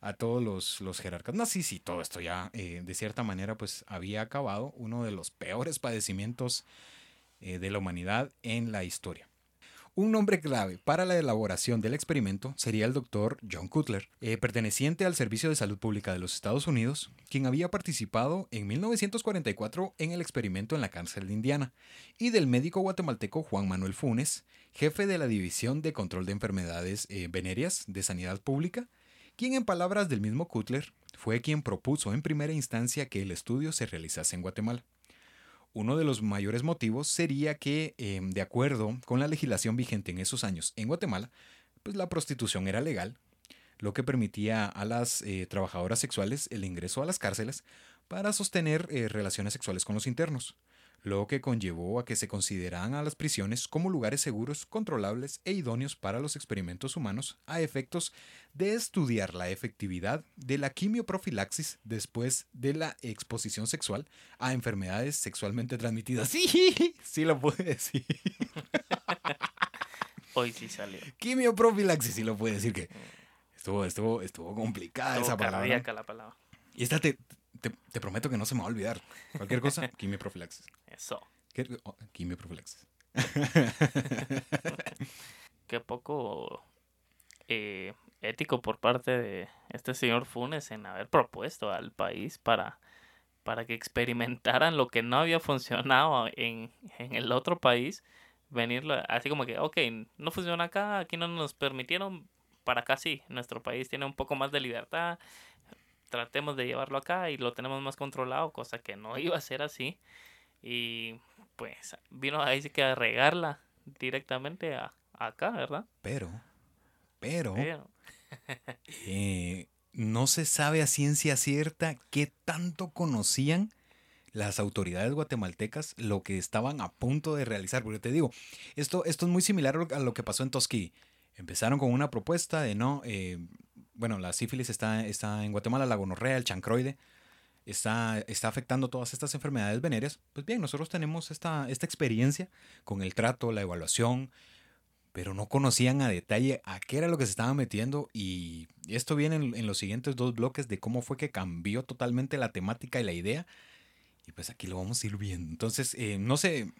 a todos los, los jerarcas nazis y todo esto ya eh, de cierta manera pues había acabado uno de los peores padecimientos eh, de la humanidad en la historia. Un nombre clave para la elaboración del experimento sería el doctor John Cutler, eh, perteneciente al Servicio de Salud Pública de los Estados Unidos, quien había participado en 1944 en el experimento en la cárcel de Indiana, y del médico guatemalteco Juan Manuel Funes, jefe de la División de Control de Enfermedades eh, Venéreas de Sanidad Pública, quien en palabras del mismo Cutler fue quien propuso en primera instancia que el estudio se realizase en Guatemala. Uno de los mayores motivos sería que, em, de acuerdo con la legislación vigente en esos años en Guatemala, pues la prostitución era legal, lo que permitía a las eh, trabajadoras sexuales el ingreso a las cárceles para sostener eh, relaciones sexuales con los internos lo que conllevó a que se consideraran a las prisiones como lugares seguros, controlables e idóneos para los experimentos humanos a efectos de estudiar la efectividad de la quimioprofilaxis después de la exposición sexual a enfermedades sexualmente transmitidas. Sí, sí lo puede decir. Hoy sí salió. Quimioprofilaxis, sí lo puede decir que estuvo, estuvo, estuvo complicada esa palabra. la palabra. Y esta te, te, te, prometo que no se me va a olvidar. Cualquier cosa, quimioprofilaxis. Eso. Oh, quimioprofilaxis. Qué poco eh, ético por parte de este señor Funes en haber propuesto al país para, para que experimentaran lo que no había funcionado en, en el otro país. Venirlo así como que, ok, no funciona acá, aquí no nos permitieron, para acá sí, nuestro país tiene un poco más de libertad, tratemos de llevarlo acá y lo tenemos más controlado, cosa que no iba a ser así. Y pues vino ahí sí que a regarla directamente a, acá, ¿verdad? Pero, pero, eh, no se sabe a ciencia cierta qué tanto conocían las autoridades guatemaltecas lo que estaban a punto de realizar. Porque te digo, esto, esto es muy similar a lo que pasó en Tosquí. Empezaron con una propuesta de no, eh, bueno, la sífilis está, está en Guatemala, la gonorrea, el chancroide, está, está afectando todas estas enfermedades venéreas. Pues bien, nosotros tenemos esta, esta experiencia con el trato, la evaluación, pero no conocían a detalle a qué era lo que se estaba metiendo y esto viene en, los siguientes dos bloques de cómo fue que cambió totalmente la temática y la idea y pues aquí lo vamos a ir viendo. Entonces, eh, no sé,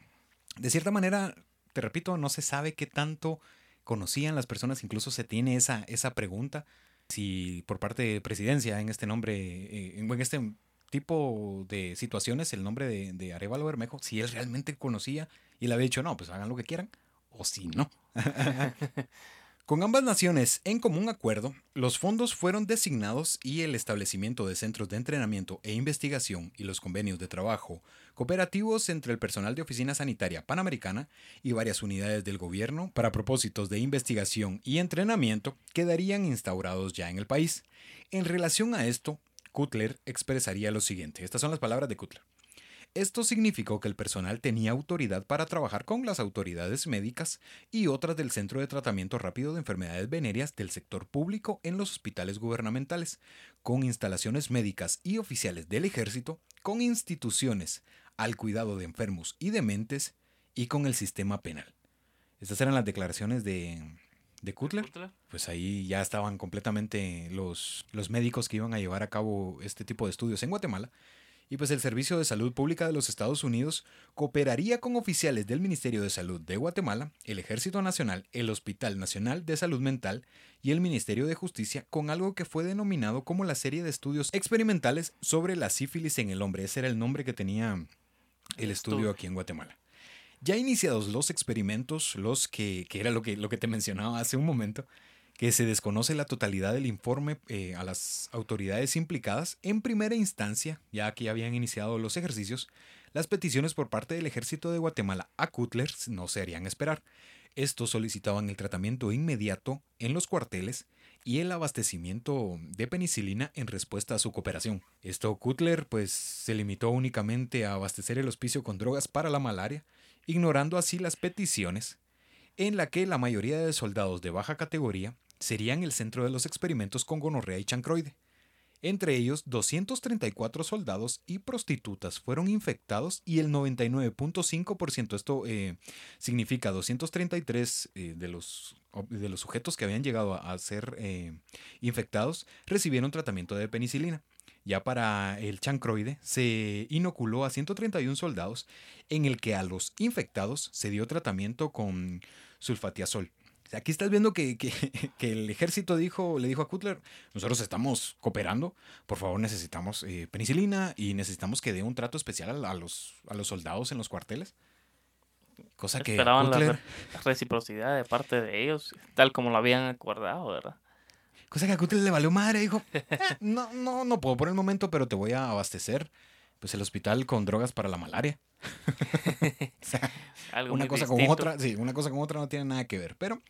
de cierta manera, te repito, no se sabe qué tanto conocían las personas, incluso se tiene esa, esa pregunta si por parte de presidencia en este nombre, eh, en este tipo de situaciones, el nombre de, de Arevalo Bermejo, si él realmente conocía y le había dicho, no, pues hagan lo que quieran, o si no. Con ambas naciones en común acuerdo, los fondos fueron designados y el establecimiento de centros de entrenamiento e investigación y los convenios de trabajo cooperativos entre el personal de Oficina Sanitaria Panamericana y varias unidades del gobierno para propósitos de investigación y entrenamiento quedarían instaurados ya en el país. En relación a esto, Kutler expresaría lo siguiente. Estas son las palabras de Kutler. Esto significó que el personal tenía autoridad para trabajar con las autoridades médicas y otras del Centro de Tratamiento Rápido de Enfermedades Venéreas del sector público en los hospitales gubernamentales, con instalaciones médicas y oficiales del ejército, con instituciones al cuidado de enfermos y dementes y con el sistema penal. Estas eran las declaraciones de, de Kutler. Pues ahí ya estaban completamente los, los médicos que iban a llevar a cabo este tipo de estudios en Guatemala y pues el Servicio de Salud Pública de los Estados Unidos cooperaría con oficiales del Ministerio de Salud de Guatemala, el Ejército Nacional, el Hospital Nacional de Salud Mental y el Ministerio de Justicia con algo que fue denominado como la serie de estudios experimentales sobre la sífilis en el hombre. Ese era el nombre que tenía el estudio aquí en Guatemala. Ya iniciados los experimentos, los que, que era lo que, lo que te mencionaba hace un momento, que se desconoce la totalidad del informe eh, a las autoridades implicadas. En primera instancia, ya que habían iniciado los ejercicios, las peticiones por parte del ejército de Guatemala a Cutler no se harían esperar. Estos solicitaban el tratamiento inmediato en los cuarteles y el abastecimiento de penicilina en respuesta a su cooperación. Esto Cutler pues se limitó únicamente a abastecer el hospicio con drogas para la malaria, ignorando así las peticiones en la que la mayoría de soldados de baja categoría serían el centro de los experimentos con gonorrea y chancroide. Entre ellos, 234 soldados y prostitutas fueron infectados y el 99.5%, esto eh, significa 233 eh, de, los, de los sujetos que habían llegado a, ser eh, infectados, recibieron tratamiento de penicilina. Ya para el chancroide se inoculó a 131 soldados en el que a los infectados se dio tratamiento con sulfatiazol. Aquí estás viendo que, que, que, el ejército dijo, le dijo a Kutler, nosotros estamos cooperando, por favor necesitamos eh, penicilina y necesitamos que dé un trato especial a, los, a los soldados en los cuarteles. Cosa que Esperaban la reciprocidad de parte de ellos, tal como lo habían acordado, ¿verdad? Cosa que a Kutler le valió madre, dijo, eh, no, no, no puedo por el momento, pero te voy a abastecer pues el hospital con drogas para la malaria. una cosa con otra, sí, una cosa con otra no tiene nada que ver. Pero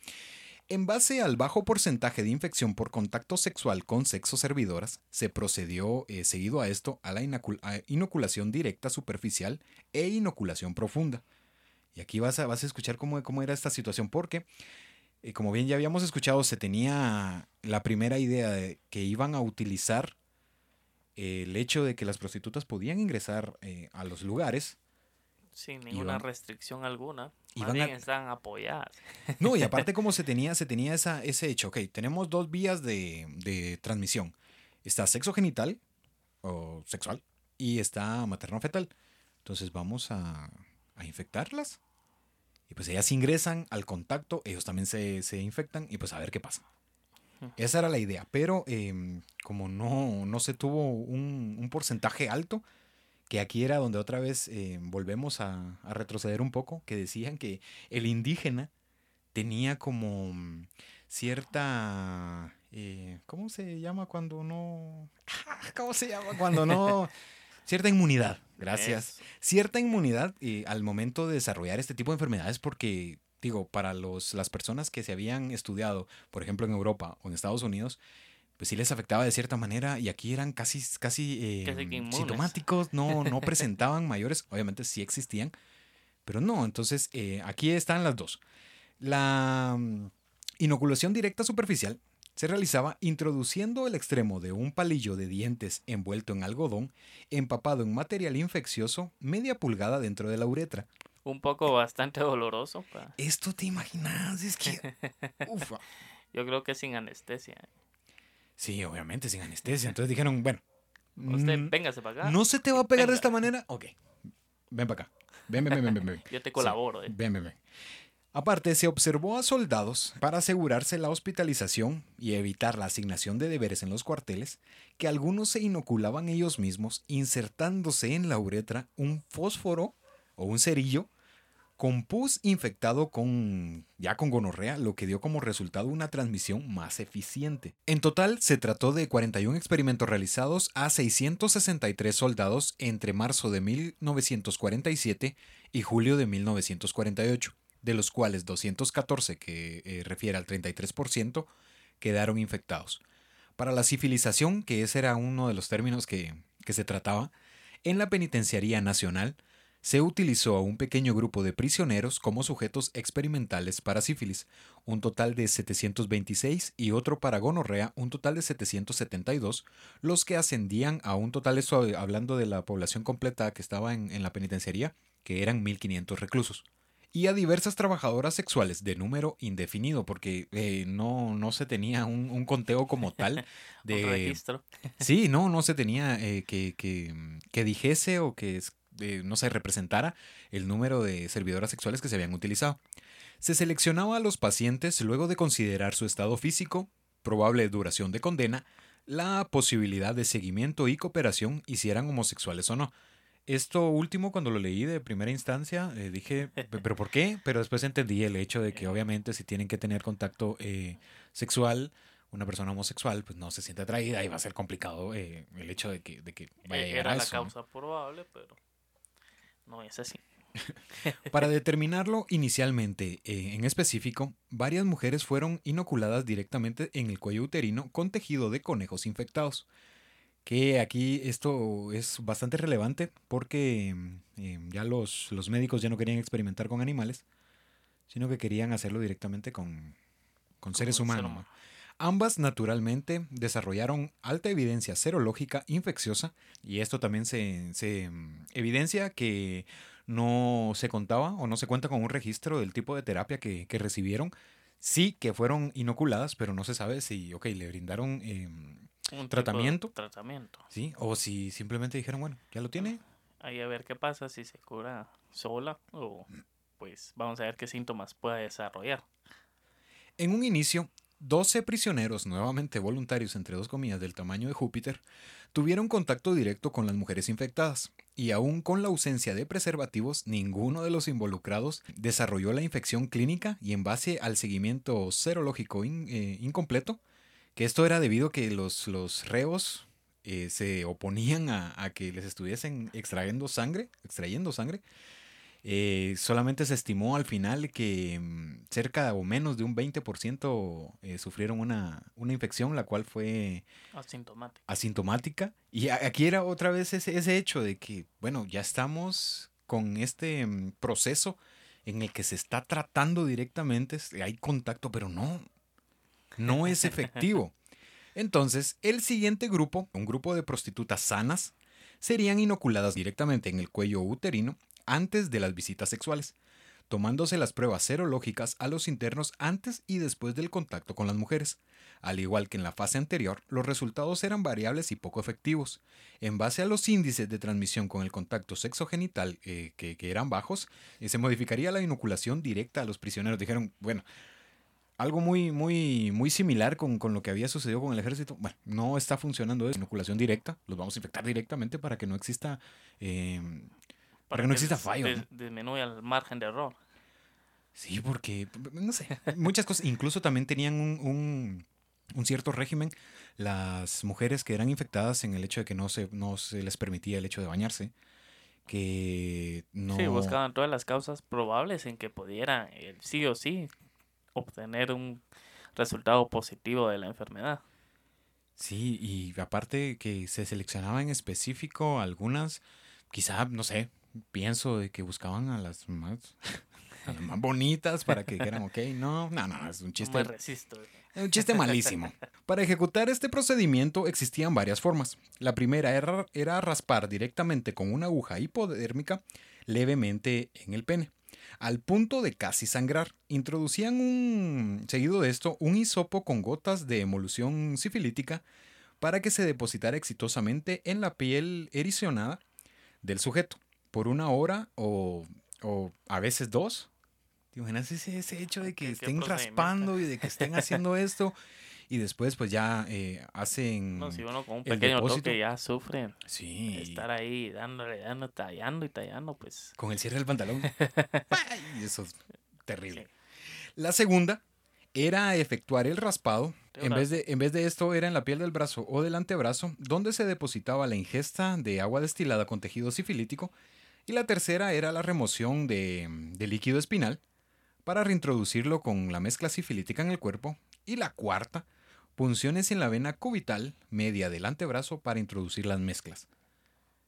en base al bajo porcentaje de infección por contacto sexual con sexo servidoras, se procedió eh, seguido a esto a la inoculación directa superficial e inoculación profunda. Y aquí vas a, vas a escuchar cómo, cómo era esta situación, porque, eh, como bien ya habíamos escuchado, se tenía la primera idea de que iban a utilizar el hecho de que las prostitutas podían ingresar eh, a los lugares. Sin ninguna restricción alguna. Más bien están apoyadas. No, y aparte como se tenía, se tenía esa, ese hecho, ok, tenemos dos vías de, de transmisión. Está sexo genital o sexual y está materno-fetal. Entonces vamos a, a, infectarlas. Y pues ellas ingresan al contacto, ellos también se, se infectan y pues a ver qué pasa. Esa era la idea, pero em, como no, no se tuvo un, porcentaje alto, que aquí era donde otra vez em, volvemos a, retroceder un poco, que decían que el indígena tenía como mm, cierta... Eh, ¿Cómo se llama cuando no... ¿Cómo se llama cuando no... Cierta inmunidad, gracias. Cierta inmunidad eh, al momento de desarrollar este tipo de enfermedades porque digo, para los, las personas que se habían estudiado, por ejemplo, en Europa o en Estados Unidos, pues sí les afectaba de cierta manera y aquí eran casi, casi, eh, sintomáticos, no, no presentaban mayores, obviamente sí existían, pero no, entonces eh, aquí están las dos. La mm, inoculación directa superficial se realizaba introduciendo el extremo de un palillo de dientes envuelto en algodón, empapado en material infeccioso, media pulgada dentro de la uretra, un poco bastante doloroso. Esto te imaginas, es que... Ufa. Yo creo que sin anestesia. Sí, obviamente sin anestesia. Entonces dijeron, bueno... Usted, mm, véngase para acá. ¿No se te va a pegar de esta manera? Ok. Ven para acá. Ven, ven, ven, ven, ven. Yo te colaboro. eh. Ven, ven, ven. Aparte, se observó a soldados para asegurarse la hospitalización y evitar la asignación de deberes en los cuarteles, que algunos se inoculaban ellos mismos insertándose en la uretra un fósforo o un cerillo con pus infectado con ya con gonorrea, lo que dio como resultado una transmisión más eficiente. En total se trató de 41 experimentos realizados a 663 soldados entre marzo de 1947 y julio de 1948, de los cuales 214, que eh, refiere al 33%, quedaron infectados. Para la civilización, que ese era uno de los términos que, que se trataba, en la Penitenciaría Nacional se utilizó a un pequeño grupo de prisioneros como sujetos experimentales para sífilis, un total de 726 y otro para gonorrea, un total de 772, los que ascendían a un total, eso hablando de la población completa que estaba en, la penitenciaría, que eran 1500 reclusos. Y a diversas trabajadoras sexuales de número indefinido, porque eh, no, no se tenía un, conteo como tal de... registro. Sí, no, no se tenía eh, que, que dijese o que no se representara el número de servidoras sexuales que se habían utilizado. Se seleccionaba a los pacientes luego de considerar su estado físico, probable duración de condena, la posibilidad de seguimiento y cooperación y si eran homosexuales o no. Esto último, cuando lo leí de primera instancia, eh, dije, ¿pero por qué? Pero después entendí el hecho de que obviamente si tienen que tener contacto eh, sexual, una persona homosexual pues no se siente atraída y va a ser complicado eh, el hecho de que, de que vaya a llegar Era a la causa probable, pero... No es así. Para determinarlo inicialmente eh, en específico, varias mujeres fueron inoculadas directamente en el cuello uterino con tejido de conejos infectados. Que aquí esto es bastante relevante porque eh, ya los, los, médicos ya no querían experimentar con animales, sino que querían hacerlo directamente con, con seres humanos. Ambas naturalmente desarrollaron alta evidencia serológica infecciosa y esto también se, mm, evidencia que no se contaba o no se cuenta con un registro del tipo de terapia que, recibieron. Sí que fueron inoculadas, pero no se sabe si, ok, le brindaron em, un tratamiento. Tratamiento. Sí, o si simplemente dijeron, bueno, ya lo tiene. Ahí a ver qué pasa, si se cura sola o pues vamos a ver qué síntomas puede desarrollar. En un inicio, 12 prisioneros, nuevamente voluntarios entre dos comillas del tamaño de Júpiter, tuvieron contacto directo con las mujeres infectadas, y aún con la ausencia de preservativos, ninguno de los involucrados desarrolló la infección clínica y en base al seguimiento serológico eh, incompleto, que esto era debido a que los, los reos eh, se oponían a, a que les estuviesen extrayendo sangre, extrayendo sangre. Eh, solamente se estimó al final que mm, cerca o menos de un 20% eh, sufrieron una, una infección, la cual fue Asintomático. asintomática. Y aquí era otra vez ese, ese hecho de que, bueno, ya estamos con este mm, proceso en el que se está tratando directamente, hay contacto, pero no, no es efectivo. Entonces, el siguiente grupo, un grupo de prostitutas sanas, serían inoculadas directamente en el cuello uterino antes de las visitas sexuales, tomándose las pruebas serológicas a los internos antes y después del contacto con las mujeres. Al igual que en la fase anterior, los resultados eran variables y poco efectivos. En base a los índices de transmisión con el contacto sexogenital eh, que, eran bajos, eh, se modificaría la inoculación directa a los prisioneros. Dijeron, bueno, algo muy, muy, muy similar con, con lo que había sucedido con el ejército. Bueno, no está funcionando eso. Inoculación directa, los vamos a infectar directamente para que no exista, eh, para que no exista fallo. des- ¿no? disminuya el margen de error. Sí, porque, no sé, muchas cosas, incluso también tenían un, un- un cierto régimen las mujeres que eran infectadas en el hecho de que no se, no se les permitía el hecho de bañarse, que no... Sí, buscaban todas las causas probables en que pudiera eh, sí o sí obtener un resultado positivo de la enfermedad. Sí, y aparte que se seleccionaba en específico algunas, quizá, no sé, pienso de que buscaban a las más, a las más bonitas para que dijeran, ok, no, no, no, es un No chiste me resisto. Es un chiste malísimo. Para ejecutar este procedimiento existían varias formas. La primera era, era raspar directamente con una aguja hipodérmica levemente en el pene, al punto de casi sangrar. Introducían un, seguido de esto, un hisopo con gotas de emulsión sifilítica para que se depositara exitosamente en la piel ericionada del sujeto por una hora o, o a veces dos. ¿Te imaginas ese, ese hecho de que ¿Qué- qué estén raspando y de que estén haciendo esto y después pues ya eh, hacen... No, si uno con un pequeño toque ya sufre Sí, estar ahí dándole, dando, tallando y tallando, pues con el cierre del pantalón. Ay, eso es terrible. Sí. La segunda era efectuar el raspado. En vez, de, en vez de esto era en la piel del brazo o del antebrazo, donde se depositaba la ingesta de agua destilada con tejido sifilítico. Y la tercera era la remoción de, de líquido espinal para reintroducirlo con la mezcla sifilítica en el cuerpo. Y la cuarta, punciones en la vena cubital media del antebrazo para introducir las mezclas.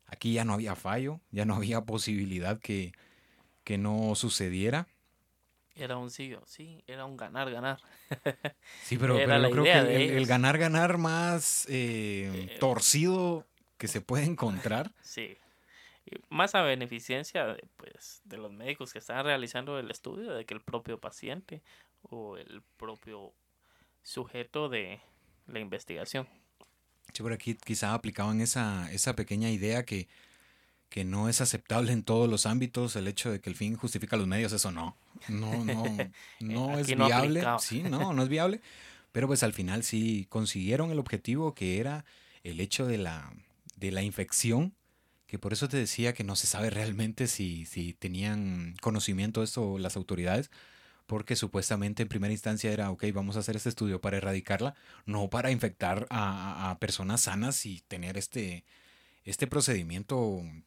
Aquí ya no había fallo, ya no había posibilidad que, que no sucediera. era un sí sí, era un ganar, ganar. Sí, pero, Era pero la yo creo que el, ganar, ganar más eh, Eh, torcido que se puede encontrar. Sí. Más a beneficencia de, pues, de los médicos que están realizando el estudio, de que el propio paciente o el propio sujeto de la investigación. Sí, por aquí quizá aplicaban esa, esa pequeña idea que, que no es aceptable en todos los ámbitos, el hecho de que el fin justifica los medios, eso no. No, no, no es no viable. sí, no, no es viable. Pero pues al final sí consiguieron el objetivo que era el hecho de la, de la infección, que por eso te decía que no se sabe realmente si, si tenían conocimiento de esto las autoridades, porque supuestamente en primera instancia era, ok, vamos a hacer este estudio para erradicarla, no para infectar a, a- personas sanas y tener este, este procedimiento un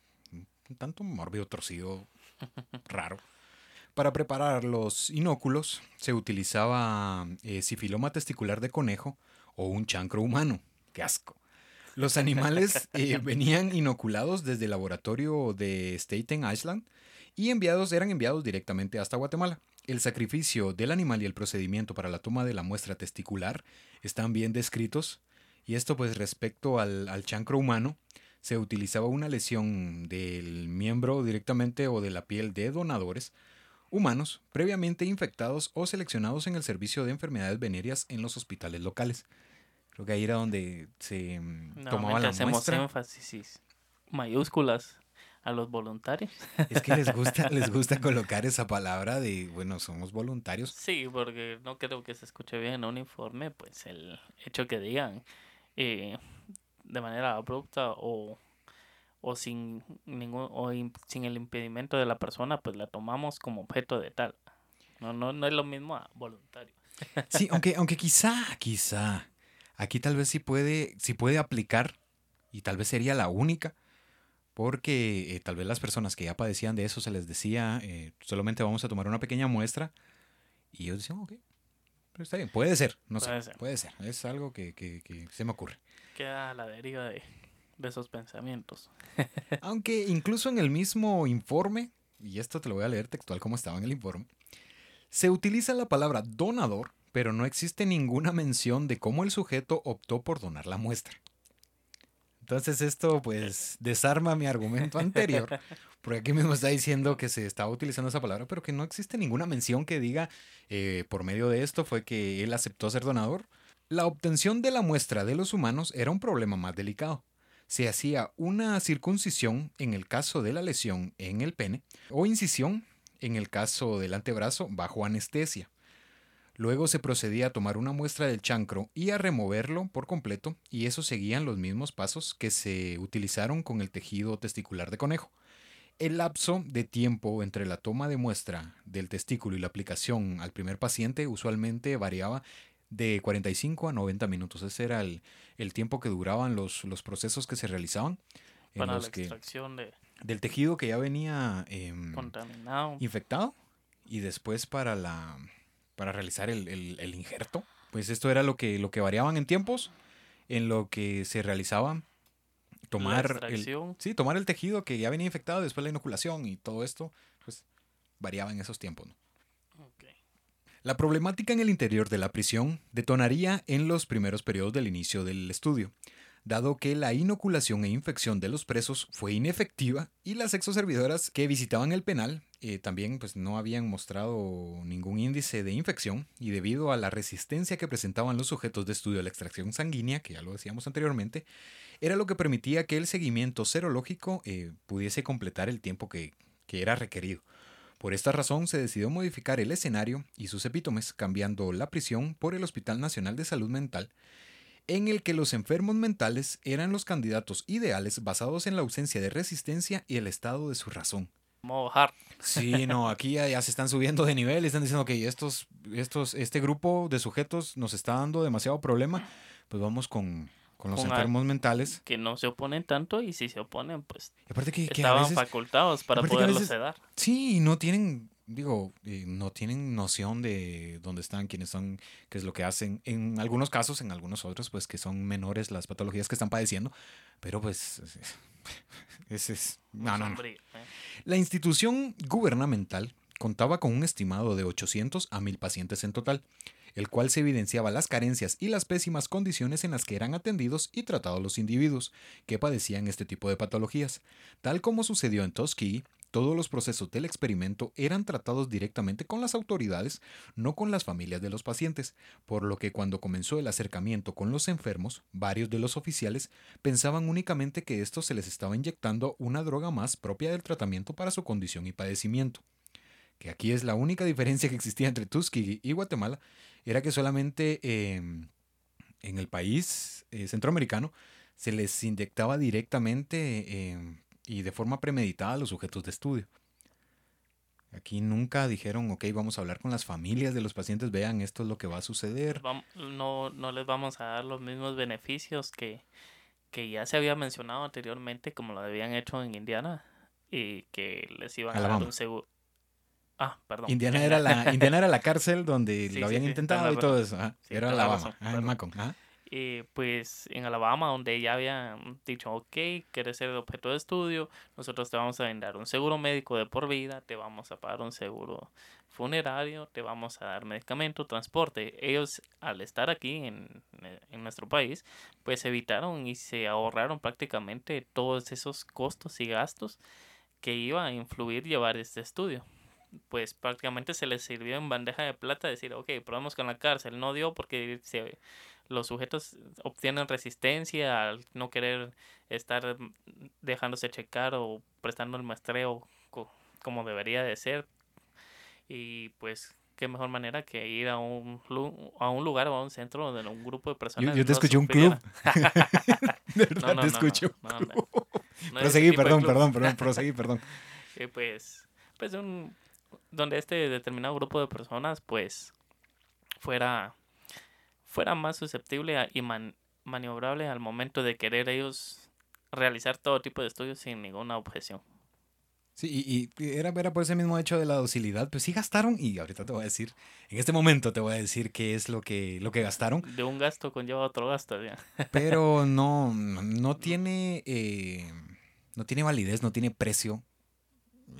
tanto mórbido, torcido, raro. Para preparar los inóculos se utilizaba eh, sifiloma testicular de conejo o un chancro humano. ¡Qué asco! Los animales eh, venían inoculados desde el laboratorio de Staten Island y enviados, eran enviados directamente hasta Guatemala. El sacrificio del animal y el procedimiento para la toma de la muestra testicular están bien descritos. Y esto pues respecto al, al chancro humano, se utilizaba una lesión del miembro directamente o de la piel de donadores humanos previamente infectados o seleccionados en el servicio de enfermedades venéreas en los hospitales locales. Creo que ahí era donde se mm, tomaba Nuevamente la hacemos muestra. énfasis mayúsculas a los voluntarios. Es que les gusta, les gusta colocar esa palabra de, bueno, somos voluntarios. Sí, porque no creo que se escuche bien en un informe, pues el hecho que digan eh, de manera abrupta o, o sin ningún o sin el impedimento de la persona, pues la tomamos como objeto de tal. No, no, no es lo mismo a voluntario. Sí, aunque, aunque quizá, quizá, aquí tal vez sí puede, sí puede aplicar y tal vez sería la única, porque eh, tal vez las personas que ya padecían de eso se les decía, eh, solamente vamos a tomar una pequeña muestra y ellos decían, ok, pero está bien, puede ser, no Puede sé, ser. puede ser, es algo que, que- que se me ocurre. Queda a la deriva de, de esos pensamientos. Aunque incluso en el mismo informe, y esto te lo voy a leer textual como estaba en el informe, se utiliza la palabra donador, pero no existe ninguna mención de cómo el sujeto optó por donar la muestra. Entonces esto pues desarma mi argumento anterior, porque aquí mismo está diciendo que se estaba utilizando esa palabra, pero que no existe ninguna mención que diga eh, por medio de esto fue que él aceptó ser donador. La obtención de la muestra de los humanos era un problema más delicado se hacía una circuncisión en el caso de la lesión en el pene o incisión en el caso del antebrazo bajo anestesia. Luego se procedía a tomar una muestra del chancro y a removerlo por completo y eso seguían los mismos pasos que se utilizaron con el tejido testicular de conejo. El lapso de tiempo entre la toma de muestra del testículo y la aplicación al primer paciente usualmente variaba de 45 a 90 minutos. Ese era el, el tiempo que duraban los, los procesos que se realizaban en Para los la que, extracción de del tejido que ya venía em, contaminado. infectado y después para la para realizar el, el- el injerto. Pues esto era lo que, lo que variaban en tiempos, en lo que se realizaba tomar el, sí, tomar el tejido que ya venía infectado, después la inoculación y todo esto, pues variaba en esos tiempos. La problemática en el interior de la prisión detonaría en los primeros periodos del inicio del estudio, dado que la inoculación e infección de los presos fue inefectiva y las exoservidoras que visitaban el penal eh, también pues, no habían mostrado ningún índice de infección y debido a la resistencia que presentaban los sujetos de estudio a la extracción sanguínea, que ya lo decíamos anteriormente, era lo que permitía que el seguimiento serológico eh, pudiese completar el tiempo que- que era requerido. Por esta razón se decidió modificar el escenario y sus epítomes, cambiando la prisión por el Hospital Nacional de Salud Mental, en el que los enfermos mentales eran los candidatos ideales basados en la ausencia de resistencia y el estado de su razón. Modo hard. Sí, no, aquí ya, ya se están subiendo de nivel y están diciendo que estos, estos, este grupo de sujetos nos está dando demasiado problema, pues vamos con, con los Con enfermos mentales. Que no se oponen tanto y si se oponen, pues Y aparte que, que a estaban veces, facultados para aparte que a poderlo veces- sedar. Sí, no tienen, digo, eh, no tienen noción de dónde están, quiénes son, qué es lo que hacen. En algunos casos, en algunos otros, pues que son menores las patologías que están padeciendo. Pero pues, es- es- ese es... No, no, no. ¿eh? La institución gubernamental contaba con un estimado de 800 a 1000 pacientes en total, el cual se evidenciaba las carencias y las pésimas condiciones en las que eran atendidos y tratados los individuos que padecían este tipo de patologías. Tal como sucedió en Tuskegee, todos los procesos del experimento eran tratados directamente con las autoridades, no con las familias de los pacientes, por lo que cuando comenzó el acercamiento con los enfermos, varios de los oficiales pensaban únicamente que esto se les estaba inyectando una droga más propia del tratamiento para su condición y padecimiento. Que aquí es la única diferencia que existía entre Tuskegee y Guatemala, era que solamente eh, en el país eh, centroamericano se les inyectaba directamente eh, y de forma premeditada a los sujetos de estudio. Aquí nunca dijeron, ok, vamos a hablar con las familias de los pacientes, vean, esto es lo que va a suceder. No, no les vamos a dar los mismos beneficios que, que ya se había mencionado anteriormente, como lo habían hecho en Indiana, y que les iban a dar un seguro. Ah, perdón. Indiana era la, Indiana era la cárcel donde Sí, lo habían sí, intentado y todo eso. ajá. Era Alabama, razón, ajá, en perdón. Macon. ajá. Eh, pues en Alabama, donde ya habían dicho, ok, quieres ser objeto de estudio, nosotros te vamos a brindar un seguro médico de por vida, te vamos a pagar un seguro funerario, te vamos a dar medicamento, transporte. Ellos, al estar aquí en, en nuestro país, pues evitaron y se ahorraron prácticamente todos esos costos y gastos que iba a influir llevar este estudio. Pues prácticamente se les sirvió en bandeja de plata decir, ok, probamos con la cárcel, no dio porque se los sujetos obtienen resistencia al no querer estar dejándose checar o prestando el muestreo como debería de ser. Y pues qué mejor manera que ir a un, a un lugar o a un centro donde un grupo de personas. Yo, te escuché un club. de verdad te escucho. proseguí, perdón, perdón, perdón, proseguí, perdón. Y pues, pues un, donde este determinado grupo de personas, pues, fuera, fuera más susceptible y maniobrable al momento de querer ellos realizar todo tipo de estudios sin ninguna objeción. Sí, y, era, era, por ese mismo hecho de la docilidad, pues sí gastaron, y ahorita te voy a decir, en este momento te voy a decir qué es lo que, lo que gastaron. De un gasto conlleva otro gasto, ya. Pero no, no tiene, eh, no tiene validez, no tiene precio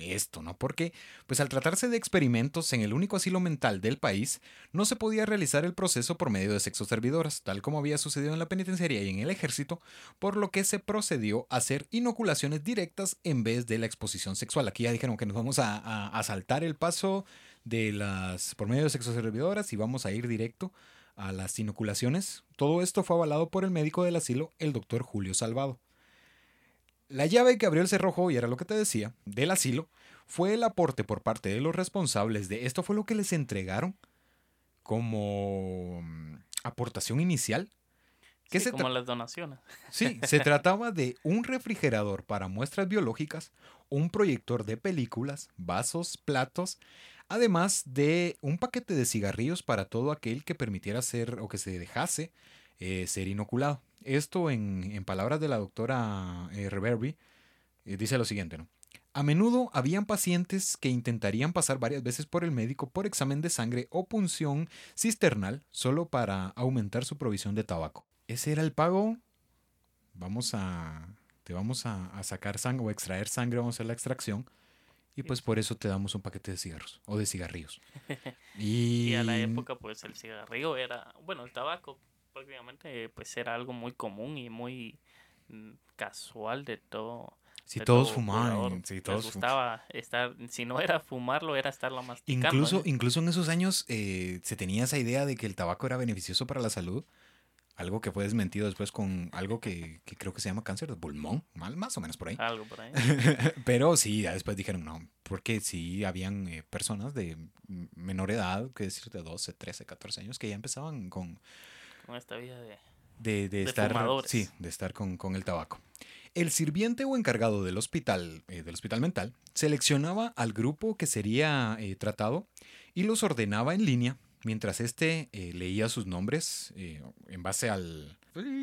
esto, ¿no? Porque, pues al tratarse de experimentos en el único asilo mental del país, no se podía realizar el proceso por medio de sexo servidoras, tal como había sucedido en la penitenciaría y en el ejército, por lo que se procedió a hacer inoculaciones directas en vez de la exposición sexual. Aquí ya dijeron que nos vamos a, a, saltar el paso de las por medio de sexo servidoras y vamos a ir directo a las inoculaciones. Todo esto fue avalado por el médico del asilo, el doctor Julio Salvado. La llave que abrió el cerrojo, y era lo que te decía, del asilo, fue el aporte por parte de los responsables de esto fue lo que les entregaron como mm, aportación inicial. ¿Qué sí, como las donaciones. Sí, se trataba de un refrigerador para muestras biológicas, un proyector de películas, vasos, platos, además de un paquete de cigarrillos para todo aquel que permitiera ser o que se dejase eh, ser inoculado. Esto, en, palabras de la doctora eh, Reverby, eh, dice lo siguiente, ¿no? A menudo habían pacientes que intentarían pasar varias veces por el médico por examen de sangre o punción cisternal solo para aumentar su provisión de tabaco. Ese era el pago. Vamos a. Te vamos a, sacar sangre o extraer sangre, vamos a hacer la extracción. Y pues por eso te damos un paquete de cigarros o de cigarrillos. y... y a la época, pues el cigarrillo era. Bueno, el tabaco prácticamente pues era algo muy común y muy mm, casual de todo. Si todos fumaban, si todos gustaba estar, si no era fumarlo, era estarlo más Incluso, incluso en esos años eh, se tenía esa idea de que el tabaco era beneficioso para la salud. Algo que fue desmentido después con algo que, creo que se llama cáncer de pulmón, mal, más o menos por ahí. Algo por ahí. Pero sí, después dijeron no, porque sí habían eh, personas de menor edad, que decir de 12, 13, 14 años, que ya empezaban con, con esta vida de, de, de, estar, sí, de estar con, con, el tabaco. El sirviente o encargado del hospital, eh, del hospital mental seleccionaba al grupo que sería eh, tratado y los ordenaba en línea mientras éste eh, leía sus nombres en base al...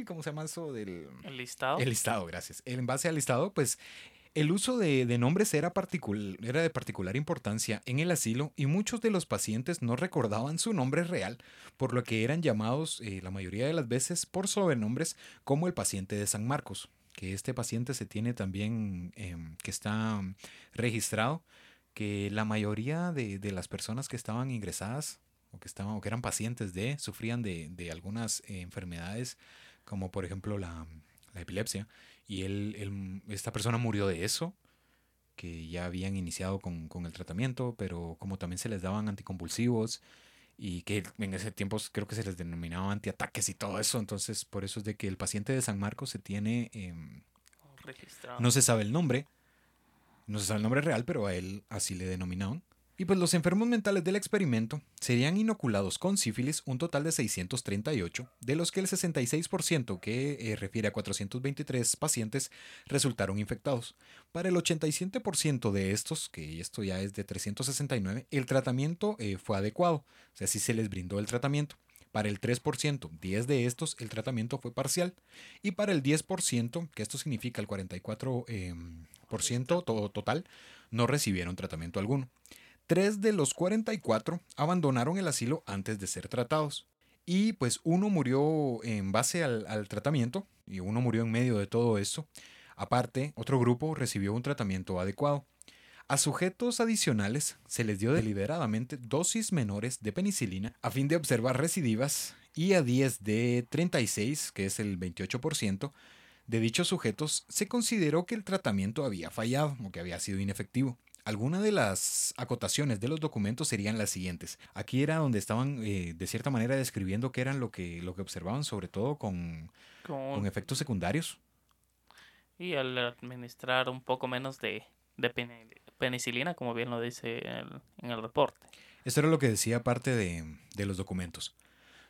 ¿Cómo se llama eso? Del, el listado. El listado, gracias. En base al listado, pues el uso de, nombres era, de particular importancia en el asilo y muchos de los pacientes no recordaban su nombre real, por lo que eran llamados eh, la mayoría de las veces por sobrenombres como el paciente de San Marcos, que este paciente se tiene también, em, que está registrado, que la mayoría de, las personas que estaban ingresadas o que, estaban, o que eran pacientes de, sufrían de, algunas enfermedades, como por ejemplo la epilepsia y él, esta persona murió de eso, que ya habían iniciado con, el tratamiento, pero como también se les daban anticonvulsivos y que en ese tiempo creo que se les denominaba antiataques y todo eso, entonces por eso es de que el paciente de San Marcos se tiene... Em, registrado. No se sabe el nombre, no se sabe el nombre real, pero a él así le denominaban. Y pues los enfermos mentales del experimento serían inoculados con sífilis un total de 638, de los que el 66%, que eh, refiere a 423 pacientes, resultaron infectados. Para el 87% de estos, que esto ya es de 369, el tratamiento eh, fue adecuado, o sea, sí se les brindó el tratamiento. Para el 3%, 10 de estos, el tratamiento fue parcial. Y para el 10%, que esto significa el 44% em, total, no recibieron tratamiento alguno. Tres de los 44 abandonaron el asilo antes de ser tratados. Y pues uno murió en base al, tratamiento y uno murió en medio de todo esto. Aparte, otro grupo recibió un tratamiento adecuado. A sujetos adicionales se les dio deliberadamente dosis menores de penicilina a fin de observar recidivas y a 10 de 36, que es el 28%, de dichos sujetos se consideró que el tratamiento había fallado o que había sido inefectivo. Algunas de las acotaciones de los documentos serían las siguientes. Aquí era donde estaban eh, de cierta manera describiendo qué eran lo que, lo que observaban, sobre todo con, Con- con efectos secundarios. y al administrar un poco menos de, de penicilina, como bien lo dice el- en el reporte. Esto era lo que decía parte de, de los documentos.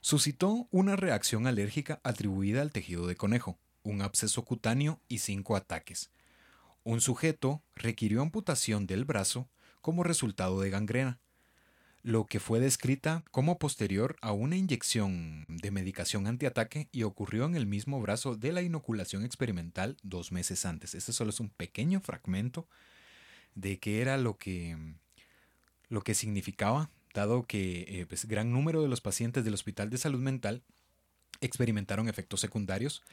Suscitó una reacción alérgica atribuida al tejido de conejo, un absceso cutáneo y cinco ataques. Un sujeto requirió amputación del brazo como resultado de gangrena, lo que fue descrita como posterior a una inyección de medicación antiataque y ocurrió en el mismo brazo de la inoculación experimental dos meses antes. Este solo es un pequeño fragmento de qué era lo que, lo que significaba, dado que eh, pues, gran número de los pacientes del Hospital de Salud Mental experimentaron efectos secundarios,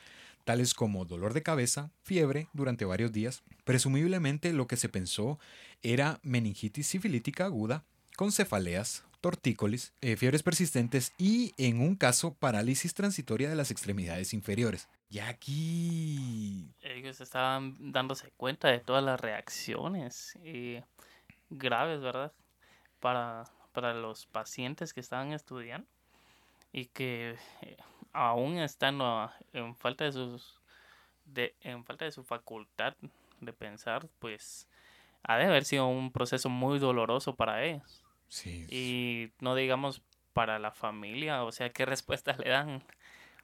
tales como dolor de cabeza, fiebre durante varios días. Presumiblemente lo que se pensó era meningitis sifilítica aguda, con cefaleas, tortícolis, eh, fiebres persistentes y, en un caso, parálisis transitoria de las extremidades inferiores. Y aquí... Ellos estaban dándose cuenta de todas las reacciones eh, graves, ¿verdad? Para, para los pacientes que estaban estudiando y que eh, aún estando en falta de sus de, en falta de su facultad de pensar, pues ha de haber sido un proceso muy doloroso para ellos. Sí, Y no digamos para la familia, o sea, ¿qué respuesta le dan?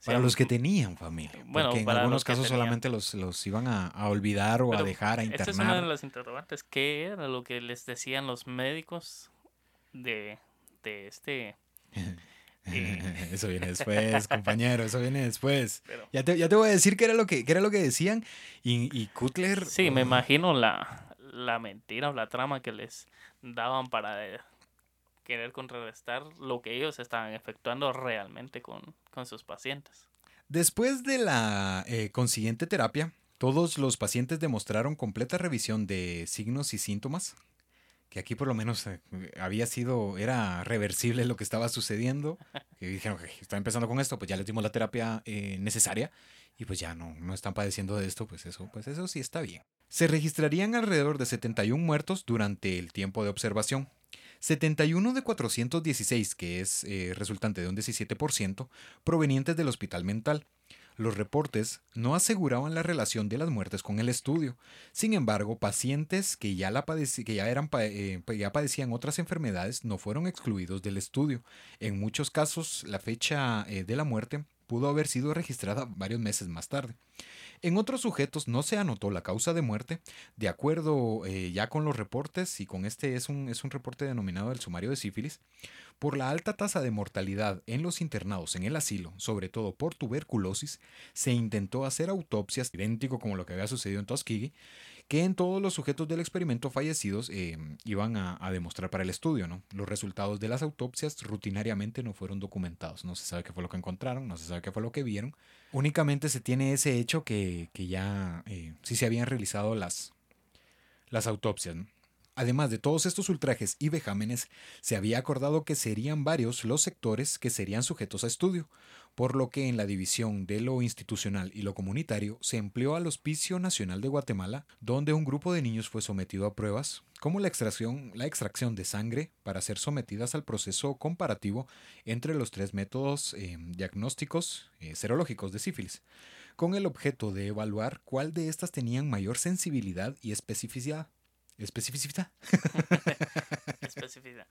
O Para los que tenían familia. bueno, porque en para algunos casos tenían. solamente los, los iban a, a olvidar o a dejar, a es una internar. de las interrogantes. ¿Qué era lo que les decían los médicos de, de este? Eso viene después, compañero, eso viene después. Pero, Ya te, ya te voy a decir qué era lo que, qué era lo que decían. Y, y Kutler. sí, me oh, imagino la, la mentira o la trama que les daban para eh, querer contrarrestar lo que ellos estaban efectuando realmente con, con sus pacientes. Después de la eh, consiguiente terapia, todos los pacientes demostraron completa revisión de signos y síntomas. Que aquí por lo menos eh, había sido, era reversible lo que estaba sucediendo. Que dijeron que está empezando con esto, pues ya les dimos la terapia eh, necesaria y pues ya no, no están padeciendo de esto, pues eso, pues eso sí está bien. Se registrarían alrededor de 71 muertos durante el tiempo de observación. 71 de 416, que es eh, resultante de un 17%, provenientes del hospital mental. Los reportes no aseguraban la relación de las muertes con el estudio. Sin embargo, pacientes que ya, la que ya, eran eh, ya padecían otras enfermedades no fueron excluidos del estudio. En muchos casos, la fecha eh, de la muerte pudo haber sido registrada varios meses más tarde. En otros sujetos no se anotó la causa de muerte, de acuerdo eh, ya con los reportes, y con este es un, es un reporte denominado el sumario de sífilis, por la alta tasa de mortalidad en los internados en el asilo, sobre todo por tuberculosis, se intentó hacer autopsias, idéntico como lo que había sucedido en Tuskegee, que en todos los sujetos del experimento fallecidos eh, iban a, demostrar para el estudio. ¿no? Los resultados de las autopsias rutinariamente no fueron documentados. No se sabe qué fue lo que encontraron, no se sabe qué fue lo que vieron. Únicamente se tiene ese hecho que, que ya eh, sí se habían realizado las, las autopsias. Además de todos estos ultrajes y vejámenes, se había acordado que serían varios los sectores que serían sujetos a estudio, por lo que en la división de lo institucional y lo comunitario se empleó al Hospicio Nacional de Guatemala, donde un grupo de niños fue sometido a pruebas, como la extracción, la extracción de sangre para ser sometidas al proceso comparativo entre los tres métodos eh, diagnósticos eh, serológicos de sífilis, con el objeto de evaluar cuál de estas tenían mayor sensibilidad y especificidad. ¿Especificidad? Especificidad.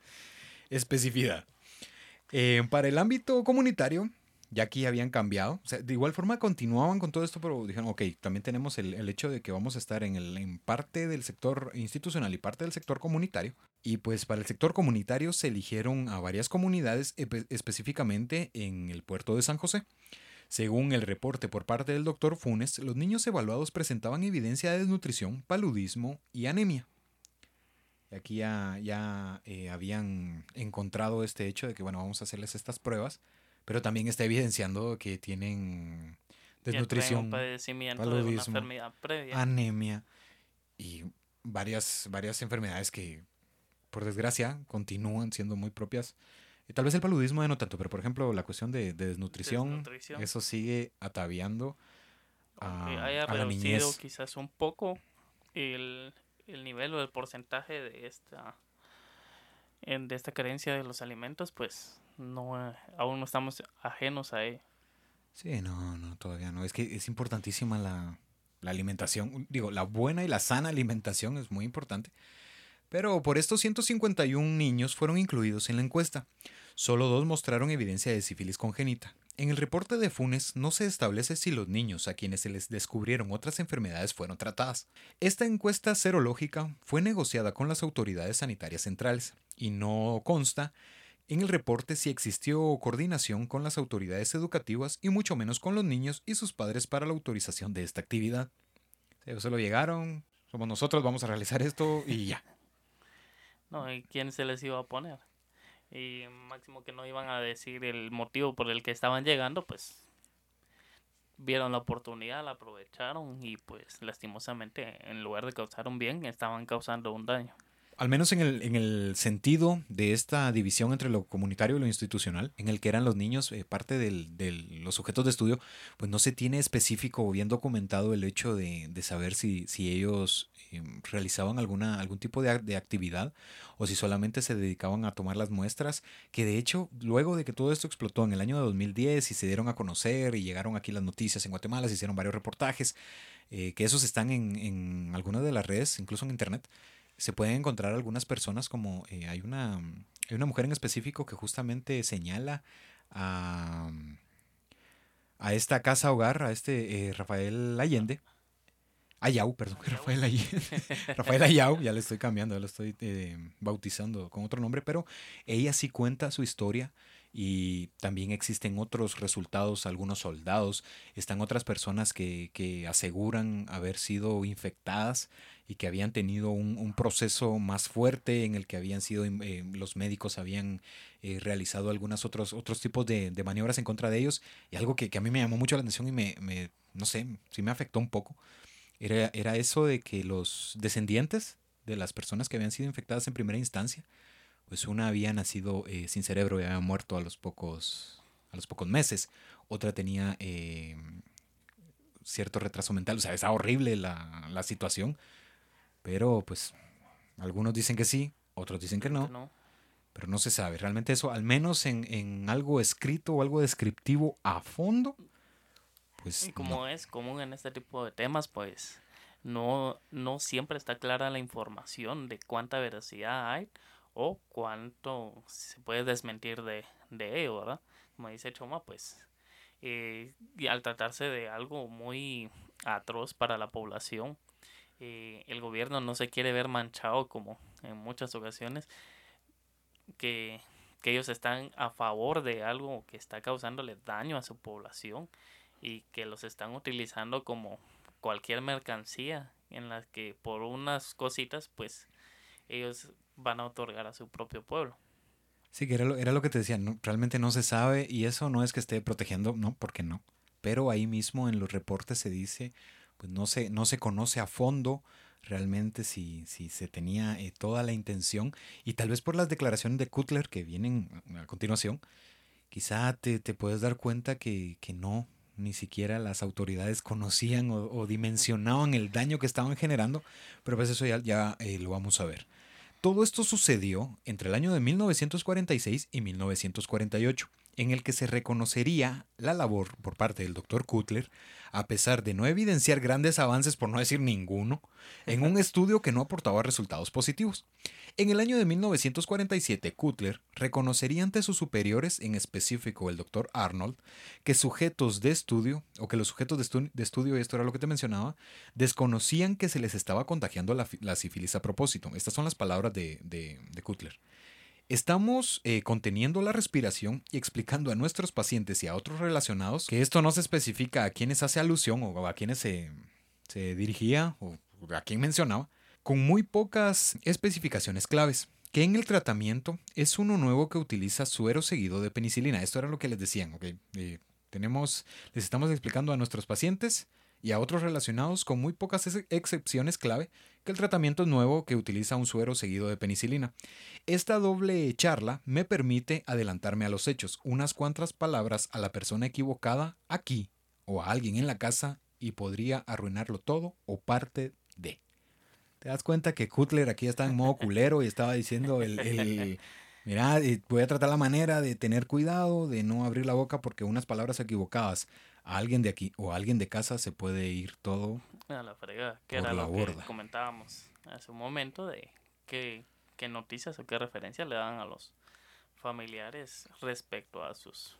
especificidad. Eh, para el ámbito comunitario, ya aquí habían cambiado. De igual forma continuaban con todo esto, pero dijeron, ok, también tenemos el, el hecho de que vamos a estar en, el, en parte del sector institucional y parte del sector comunitario. Y pues para el sector comunitario se eligieron a varias comunidades, específicamente en el puerto de San José. Según el reporte por parte del doctor Funes, los niños evaluados presentaban evidencia de desnutrición, paludismo y anemia. Aquí ya, ya eh, habían encontrado este hecho de que, bueno, vamos a hacerles estas pruebas, pero también está evidenciando que tienen desnutrición, paludismo, previa. anemia y varias, varias enfermedades que, por desgracia, continúan siendo muy propias. Y tal vez el paludismo ya no tanto, pero por ejemplo, la cuestión de, de desnutrición, Desnutrición. eso sigue ataviando a, haya a la niñez. quizás un poco el, el nivel o el porcentaje de esta de esta carencia de los alimentos, pues no aún no estamos ajenos a ello. Sí, no, no, todavía no. Es que es importantísima la, la alimentación. Digo, la buena y la sana alimentación es muy importante. Pero por estos 151 niños fueron incluidos en la encuesta. Solo dos mostraron evidencia de sífilis congénita. En el reporte de Funes no se establece si los niños a quienes se les descubrieron otras enfermedades fueron tratadas. Esta encuesta serológica fue negociada con las autoridades sanitarias centrales y no consta en el reporte si existió coordinación con las autoridades educativas y mucho menos con los niños y sus padres para la autorización de esta actividad. Ellos solo llegaron, somos nosotros, vamos a realizar esto y ya. No, ¿y quién se les iba a poner? Y máximo que no iban a decir el motivo por el que estaban llegando, pues vieron la oportunidad, la aprovecharon y pues lastimosamente en lugar de causar un bien, estaban causando un daño. Al menos en el, en el sentido de esta división entre lo comunitario y lo institucional, en el que eran los niños eh, parte de los sujetos de estudio, pues no se tiene específico o bien documentado el hecho de, de saber si, si ellos eh, realizaban alguna, algún tipo de, de actividad o si solamente se dedicaban a tomar las muestras, que de hecho, luego de que todo esto explotó en el año de 2010 y se dieron a conocer y llegaron aquí las noticias en Guatemala, se hicieron varios reportajes, eh, que esos están en, en algunas de las redes, incluso en internet, se pueden encontrar algunas personas como eh, hay una hay una mujer en específico que justamente señala a, a esta casa hogar, a este eh, Rafael Allende. Ayau, perdón, Ayau. Rafael Allende. Rafael Ayau, ya le estoy cambiando, ya lo estoy eh, bautizando con otro nombre, pero ella sí cuenta su historia y también existen otros resultados, algunos soldados, están otras personas que, que aseguran haber sido infectadas y que habían tenido un, un proceso más fuerte en el que habían sido, eh, los médicos habían eh, realizado algunos otros, otros tipos de, de maniobras en contra de ellos. Y algo que, que a mí me llamó mucho la atención y me, me, no sé, sí me afectó un poco, era, era eso de que los descendientes de las personas que habían sido infectadas en primera instancia, pues una había nacido eh, sin cerebro y había muerto a los pocos, a los pocos meses. Otra tenía eh, cierto retraso mental. O sea, es horrible la, la situación. Pero pues algunos dicen que sí, otros dicen que no, ¿no? pero no se sabe. Realmente eso, al menos en, en algo escrito o algo descriptivo a fondo, pues Y como no. es común en este tipo de temas, pues no, no siempre está clara la información de cuánta veracidad hay o cuánto se puede desmentir de, de ello, ¿verdad? Como dice Choma, pues eh, y al tratarse de algo muy atroz para la población, eh, el gobierno no se quiere ver manchado como en muchas ocasiones que, que ellos están a favor de algo que está causándole daño a su población y que los están utilizando como cualquier mercancía en la que por unas cositas pues ellos van a otorgar a su propio pueblo. Sí, que era lo, era lo que te decía, realmente no se sabe y eso no es que esté protegiendo, no, porque no. Pero ahí mismo en los reportes se dice, pues no se, no se conoce a fondo realmente si, si se tenía eh, toda la intención y tal vez por las declaraciones de Kutler que vienen a continuación, quizá te, te puedes dar cuenta que, que no, ni siquiera las autoridades conocían o, dimensionaban el daño que estaban generando, pero pues eso ya, ya eh, lo vamos a ver. Todo esto sucedió entre el año de 1946 y 1948, en el que se reconocería la labor por parte del Dr. Kutler, a pesar de no evidenciar grandes avances, por no decir ninguno, en un estudio que no aportaba resultados positivos. En el año de 1947, Kutler reconocería ante sus superiores, en específico el Dr. Arnold, que sujetos de estudio, o que los sujetos de, estu- de estudio, y esto era lo que te mencionaba, desconocían que se les estaba contagiando la, la sífilis a propósito. Estas son las palabras de, de, de Kutler. Estamos eh, conteniendo la respiración y explicando a nuestros pacientes y a otros relacionados que esto no se especifica a quienes hace alusión o a quienes se, se dirigía o a quién mencionaba, con muy pocas especificaciones claves, que en el tratamiento es uno nuevo que utiliza suero seguido de penicilina. Esto era lo que les decían, ¿ok? Eh, tenemos, les estamos explicando a nuestros pacientes y a otros relacionados con muy pocas ex- excepciones clave que el tratamiento nuevo que utiliza un suero seguido de penicilina. Esta doble charla me permite adelantarme a los hechos, unas cuantas palabras a la persona equivocada aquí o a alguien en la casa y podría arruinarlo todo o parte de. te das cuenta que Cutler aquí está en modo culero y estaba diciendo el, el mira, voy a tratar la manera de tener cuidado, de no abrir la boca porque unas palabras equivocadas a alguien de aquí o a alguien de casa se puede ir todo A la fregada, que era la lo borda. que comentábamos hace un momento de qué, qué noticias o qué referencias le dan a los familiares respecto a sus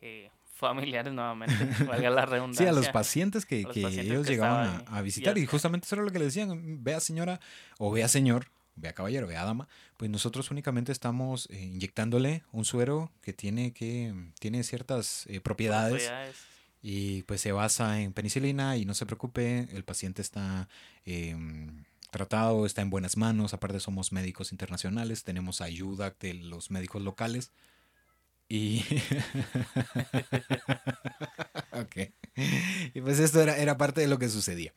eh, familiares nuevamente, valga la Sí, redundancia. a los pacientes que, a los que pacientes ellos que llegaban a, a visitar y justamente eso era lo que le decían, vea señora o vea señor, vea caballero, vea dama, pues nosotros únicamente estamos eh, inyectándole un suero que tiene que tiene ciertas eh, propiedades propiedades. y pues se basa en penicilina y no se preocupe, el paciente está eh, tratado, está en buenas manos, aparte somos médicos internacionales, tenemos ayuda de los médicos locales y... ok. Y pues esto era, era parte de lo que sucedía.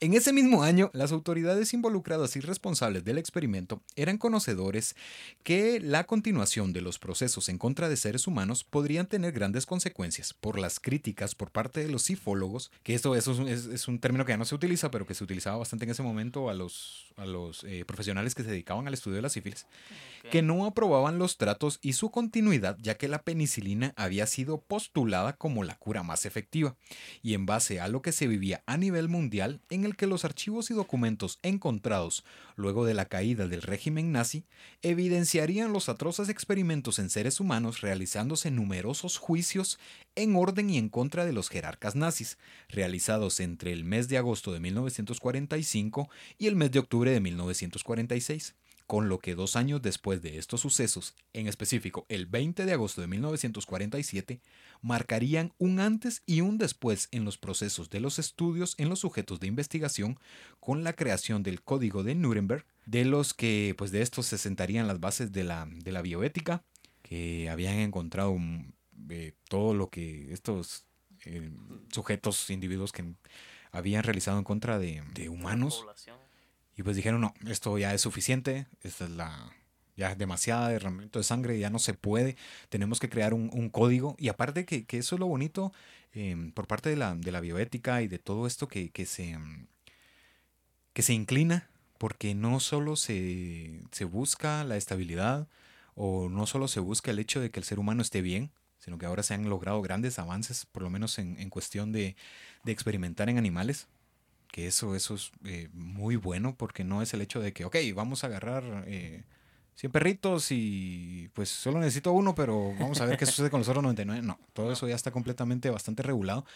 En ese mismo año, las autoridades involucradas y responsables del experimento eran conocedores que la continuación de los procesos en contra de seres humanos podrían tener grandes consecuencias por las críticas por parte de los psifólogos, que esto eso es, un- es- es un término que ya no se utiliza, pero que se utilizaba bastante en ese momento a los, a los eh, profesionales que se dedicaban al estudio de la sífilis, que no aprobaban los tratos y su continuidad, ya que la penicilina había sido postulada como la cura más efectiva, y en base a lo que se vivía a nivel mundial, en el que los archivos y documentos encontrados luego de la caída del régimen nazi evidenciarían los atroces experimentos en seres humanos realizándose numerosos juicios en orden y en contra de los jerarcas nazis, realizados entre el mes de agosto de 1945 y el mes de octubre de 1946 con lo que dos años después de estos sucesos, en específico el 20 de agosto de 1947, marcarían un antes y un después en los procesos de los estudios en los sujetos de investigación con la creación del Código de Nuremberg, de los que pues de estos se sentarían las bases de la, de la bioética, que habían encontrado mm, eh, todo lo que estos eh, sujetos, individuos que habían realizado en contra de, de humanos. Población. Y pues dijeron, no, esto ya es suficiente, esta es la ya es demasiada derramamiento de sangre, ya no se puede, tenemos que crear un, código. Y aparte que, que eso es lo bonito eh, por parte de la, de la bioética y de todo esto que, que se, mm, que se inclina, porque no solo se, se busca la estabilidad o no solo se busca el hecho de que el ser humano esté bien, sino que ahora se han logrado grandes avances, por lo menos en, en cuestión de, de experimentar en animales que eso, eso es eh, muy bueno porque no es el hecho de que, ok, vamos a agarrar eh, 100 perritos y pues solo necesito uno, pero vamos a ver qué sucede con los otros 99. No, todo eso ya está completamente bastante regulado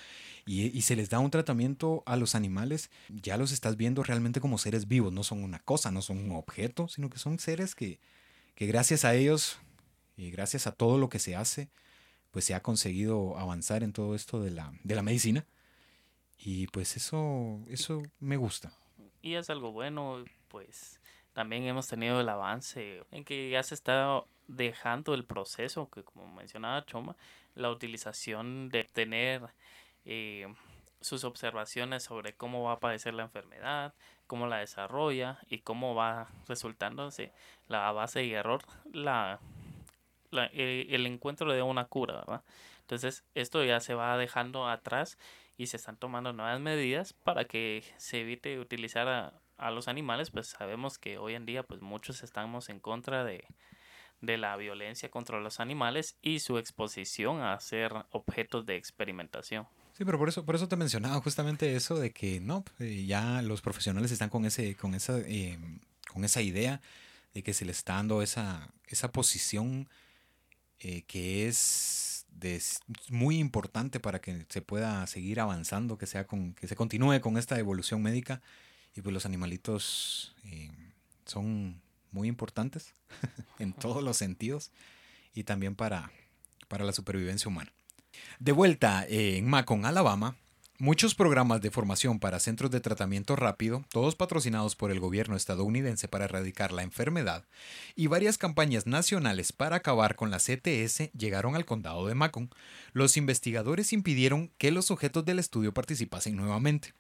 y, y se les da un tratamiento a los animales, ya los estás viendo realmente como seres vivos, no son una cosa, no son un objeto, sino que son seres que, que gracias a ellos y gracias a todo lo que se hace, pues se ha conseguido avanzar en todo esto de la, de la medicina. Y pues eso, eso me gusta. Y es algo bueno, pues también hemos tenido el avance en que ya se está dejando el proceso, que como mencionaba Choma, la utilización de tener eh, sus observaciones sobre cómo va a aparecer la enfermedad, cómo la desarrolla y cómo va resultándose la base y error, la, eh, el encuentro de una cura, ¿verdad? Entonces esto ya se va dejando atrás y se están tomando nuevas medidas para que se evite utilizar a, a los animales, pues sabemos que hoy en día pues muchos estamos en contra de, de la violencia contra los animales y su exposición a ser objetos de experimentación. Sí, pero por eso, por eso te mencionaba justamente eso de que no, eh, ya los profesionales están con ese, con esa, eh, con esa idea de que se les está dando esa, esa posición eh, que es de, muy importante para que se pueda seguir avanzando, que sea con, que se continúe con esta evolución médica. Y pues los animalitos eh, son muy importantes en todos los sentidos y también para, para la supervivencia humana. De vuelta eh, en Macon, Alabama, muchos programas de formación para centros de tratamiento rápido, todos patrocinados por el gobierno estadounidense para erradicar la enfermedad, y varias campañas nacionales para acabar con la CTS llegaron al condado de Macon. Los investigadores impidieron que los sujetos del estudio participasen nuevamente.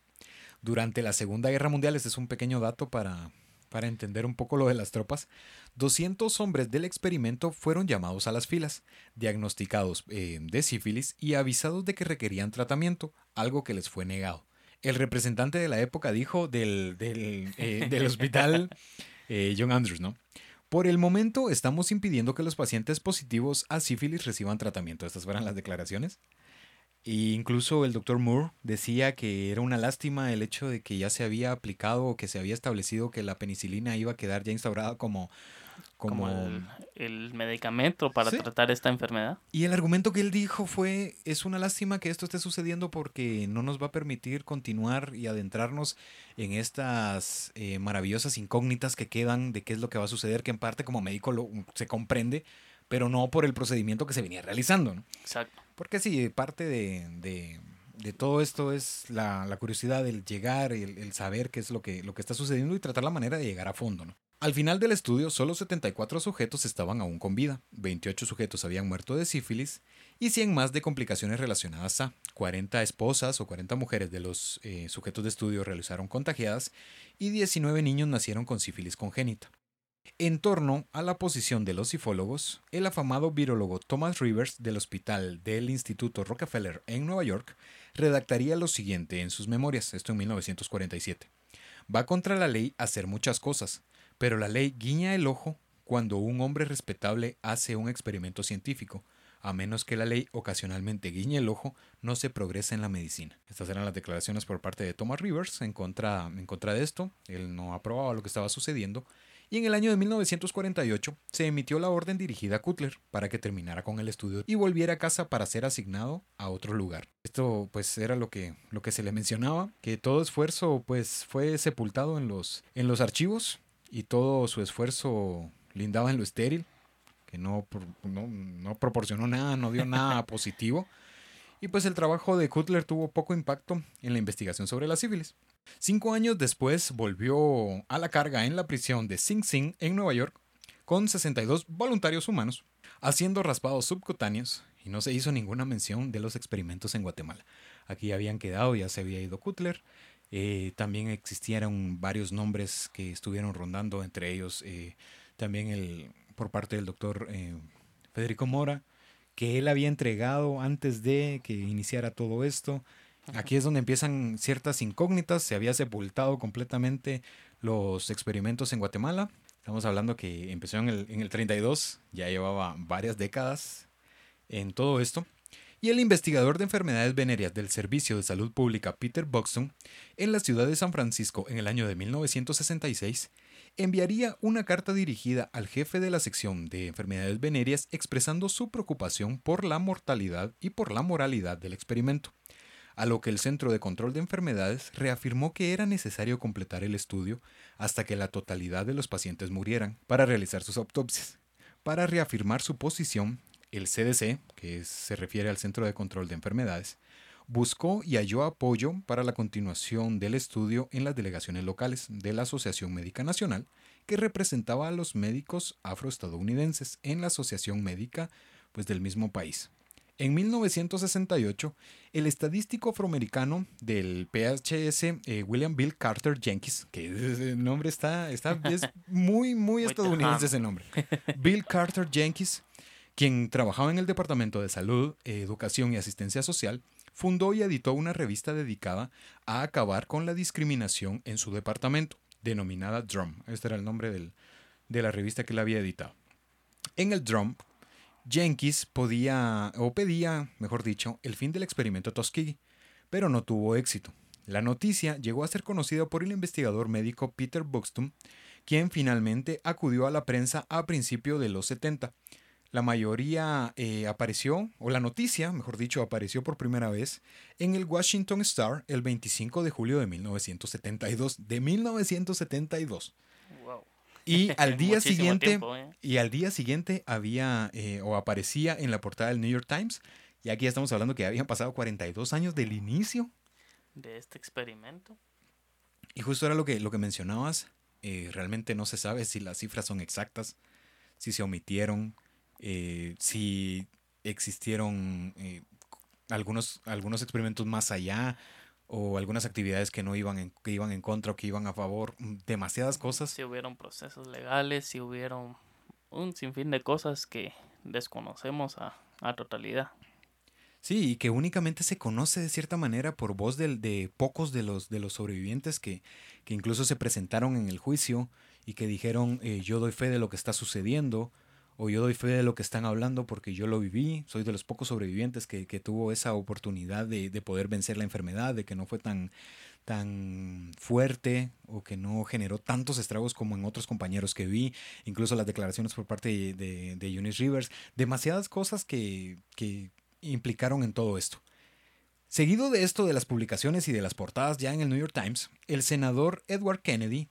Durante la Segunda Guerra Mundial, este es un pequeño dato para, para entender un poco lo de las tropas, 200 hombres del experimento fueron llamados a las filas, diagnosticados eh, de sífilis y avisados de que requerían tratamiento, algo que les fue negado. El representante de la época dijo del, del, eh, del hospital eh, John Andrews, ¿no? Por el momento estamos impidiendo que los pacientes positivos a sífilis reciban tratamiento. Estas fueron las declaraciones. E incluso el doctor Moore decía que era una lástima el hecho de que ya se había aplicado o que se había establecido que la penicilina iba a quedar ya instaurada como, como, Como el, el medicamento para Sí. tratar esta enfermedad. Y el argumento que él dijo fue, es una lástima que esto esté sucediendo porque no nos va a permitir continuar y adentrarnos en estas eh, maravillosas incógnitas que quedan de qué es lo que va a suceder, que en parte como médico lo, se comprende, pero no por el procedimiento que se venía realizando. ¿no? Exacto. Porque sí, parte de, de- todo esto es la, curiosidad del llegar, el, el saber qué es lo que, lo que está sucediendo y tratar la manera de llegar a fondo. Al final del estudio, solo 74 sujetos estaban aún con vida, 28 sujetos habían muerto de sífilis y 100 más de complicaciones relacionadas a 40 esposas o 40 mujeres de los eh, sujetos de estudio realizaron contagiadas y 19 niños nacieron con sífilis congénita. En torno a la posición de los sifólogos, el afamado virólogo Thomas Rivers del Hospital del Instituto Rockefeller en Nueva York redactaría lo siguiente en sus memorias, esto en 1947. Va contra la ley hacer muchas cosas, pero la ley guiña el ojo cuando un hombre respetable hace un experimento científico. A menos que la ley ocasionalmente guiñe el ojo, no se progresa en la medicina. Estas eran las declaraciones por parte de Thomas Rivers en contra, en contra de esto. Él no aprobaba lo que estaba sucediendo y en el año de 1948 se emitió la orden dirigida a Cutler para que terminara con el estudio y volviera a casa para ser asignado a otro lugar. Esto pues era lo que, lo que se le mencionaba, que todo esfuerzo pues fue sepultado en los, en los archivos y todo su esfuerzo lindaba en lo estéril, que no, no, no proporcionó nada, no dio nada positivo. Y pues el trabajo de Cutler tuvo poco impacto en la investigación sobre la sífilis. Cinco años después volvió a la carga en la prisión de Sing Sing en Nueva York con 62 voluntarios humanos haciendo raspados subcutáneos y no se hizo ninguna mención de los experimentos en Guatemala. Aquí habían quedado, ya se había ido Cutler. eh, también existieron varios nombres que estuvieron rondando, entre ellos eh, también el por parte del doctor eh, Federico Mora, que él había entregado antes de que iniciara todo esto. Aquí es donde empiezan ciertas incógnitas. Se había sepultado completamente los experimentos en Guatemala. Estamos hablando que empezó en el, en el 32, ya llevaba varias décadas en todo esto. Y el investigador de enfermedades venéreas del Servicio de Salud Pública, Peter Buxton, en la ciudad de San Francisco en el año de 1966, enviaría una carta dirigida al jefe de la sección de enfermedades venéreas expresando su preocupación por la mortalidad y por la moralidad del experimento a lo que el Centro de Control de Enfermedades reafirmó que era necesario completar el estudio hasta que la totalidad de los pacientes murieran para realizar sus autopsias. Para reafirmar su posición, el CDC, que se refiere al Centro de Control de Enfermedades, buscó y halló apoyo para la continuación del estudio en las delegaciones locales de la Asociación Médica Nacional, que representaba a los médicos afroestadounidenses en la Asociación Médica pues, del mismo país. En 1968, el estadístico afroamericano del PHS, eh, William Bill Carter Jenkins, que ese nombre está, está es muy, muy estadounidense ese nombre. Bill Carter Jenkins, quien trabajaba en el Departamento de Salud, Educación y Asistencia Social, fundó y editó una revista dedicada a acabar con la discriminación en su departamento, denominada Drum. Este era el nombre del- de la revista que él había editado. En el Drum, Jenkins podía, o pedía, mejor dicho, el fin del experimento Tuskegee, pero no tuvo éxito. La noticia llegó a ser conocida por el investigador médico Peter Buxton, quien finalmente acudió a la prensa a principios de los 70. La mayoría eh, apareció, o la noticia, mejor dicho, apareció por primera vez en el Washington Star el 25 de julio de 1972. De 1972. Y al día siguiente, tiempo, ¿eh? y al día siguiente había eh, o aparecía en la portada del New York Times. Y aquí ya estamos hablando que habían pasado 42 años del inicio. de este experimento. Y justo era lo que, lo que mencionabas. eh, realmente no se sabe si las cifras son exactas, si se omitieron, eh, si existieron algunos, algunos experimentos más allá o algunas actividades que no iban en, que iban en contra o que iban a favor. mm, Demasiadas cosas. Si hubieron procesos legales, si hubieron un sinfín de cosas que desconocemos a, a totalidad. Sí, y que únicamente se conoce de cierta manera por voz del- de, pocos de los, de los sobrevivientes que, que incluso se presentaron en el juicio y que dijeron eh, yo doy fe de lo que está sucediendo o yo doy fe de lo que están hablando porque yo lo viví, soy de los pocos sobrevivientes que, que tuvo esa oportunidad de, de poder vencer la enfermedad, de que no fue tan, tan fuerte o que no generó tantos estragos como en otros compañeros que vi, incluso las declaraciones por parte de, de, Eunice Rivers, demasiadas cosas que, que implicaron en todo esto. Seguido de esto de las publicaciones y de las portadas ya en el New York Times, el senador Edward Kennedy,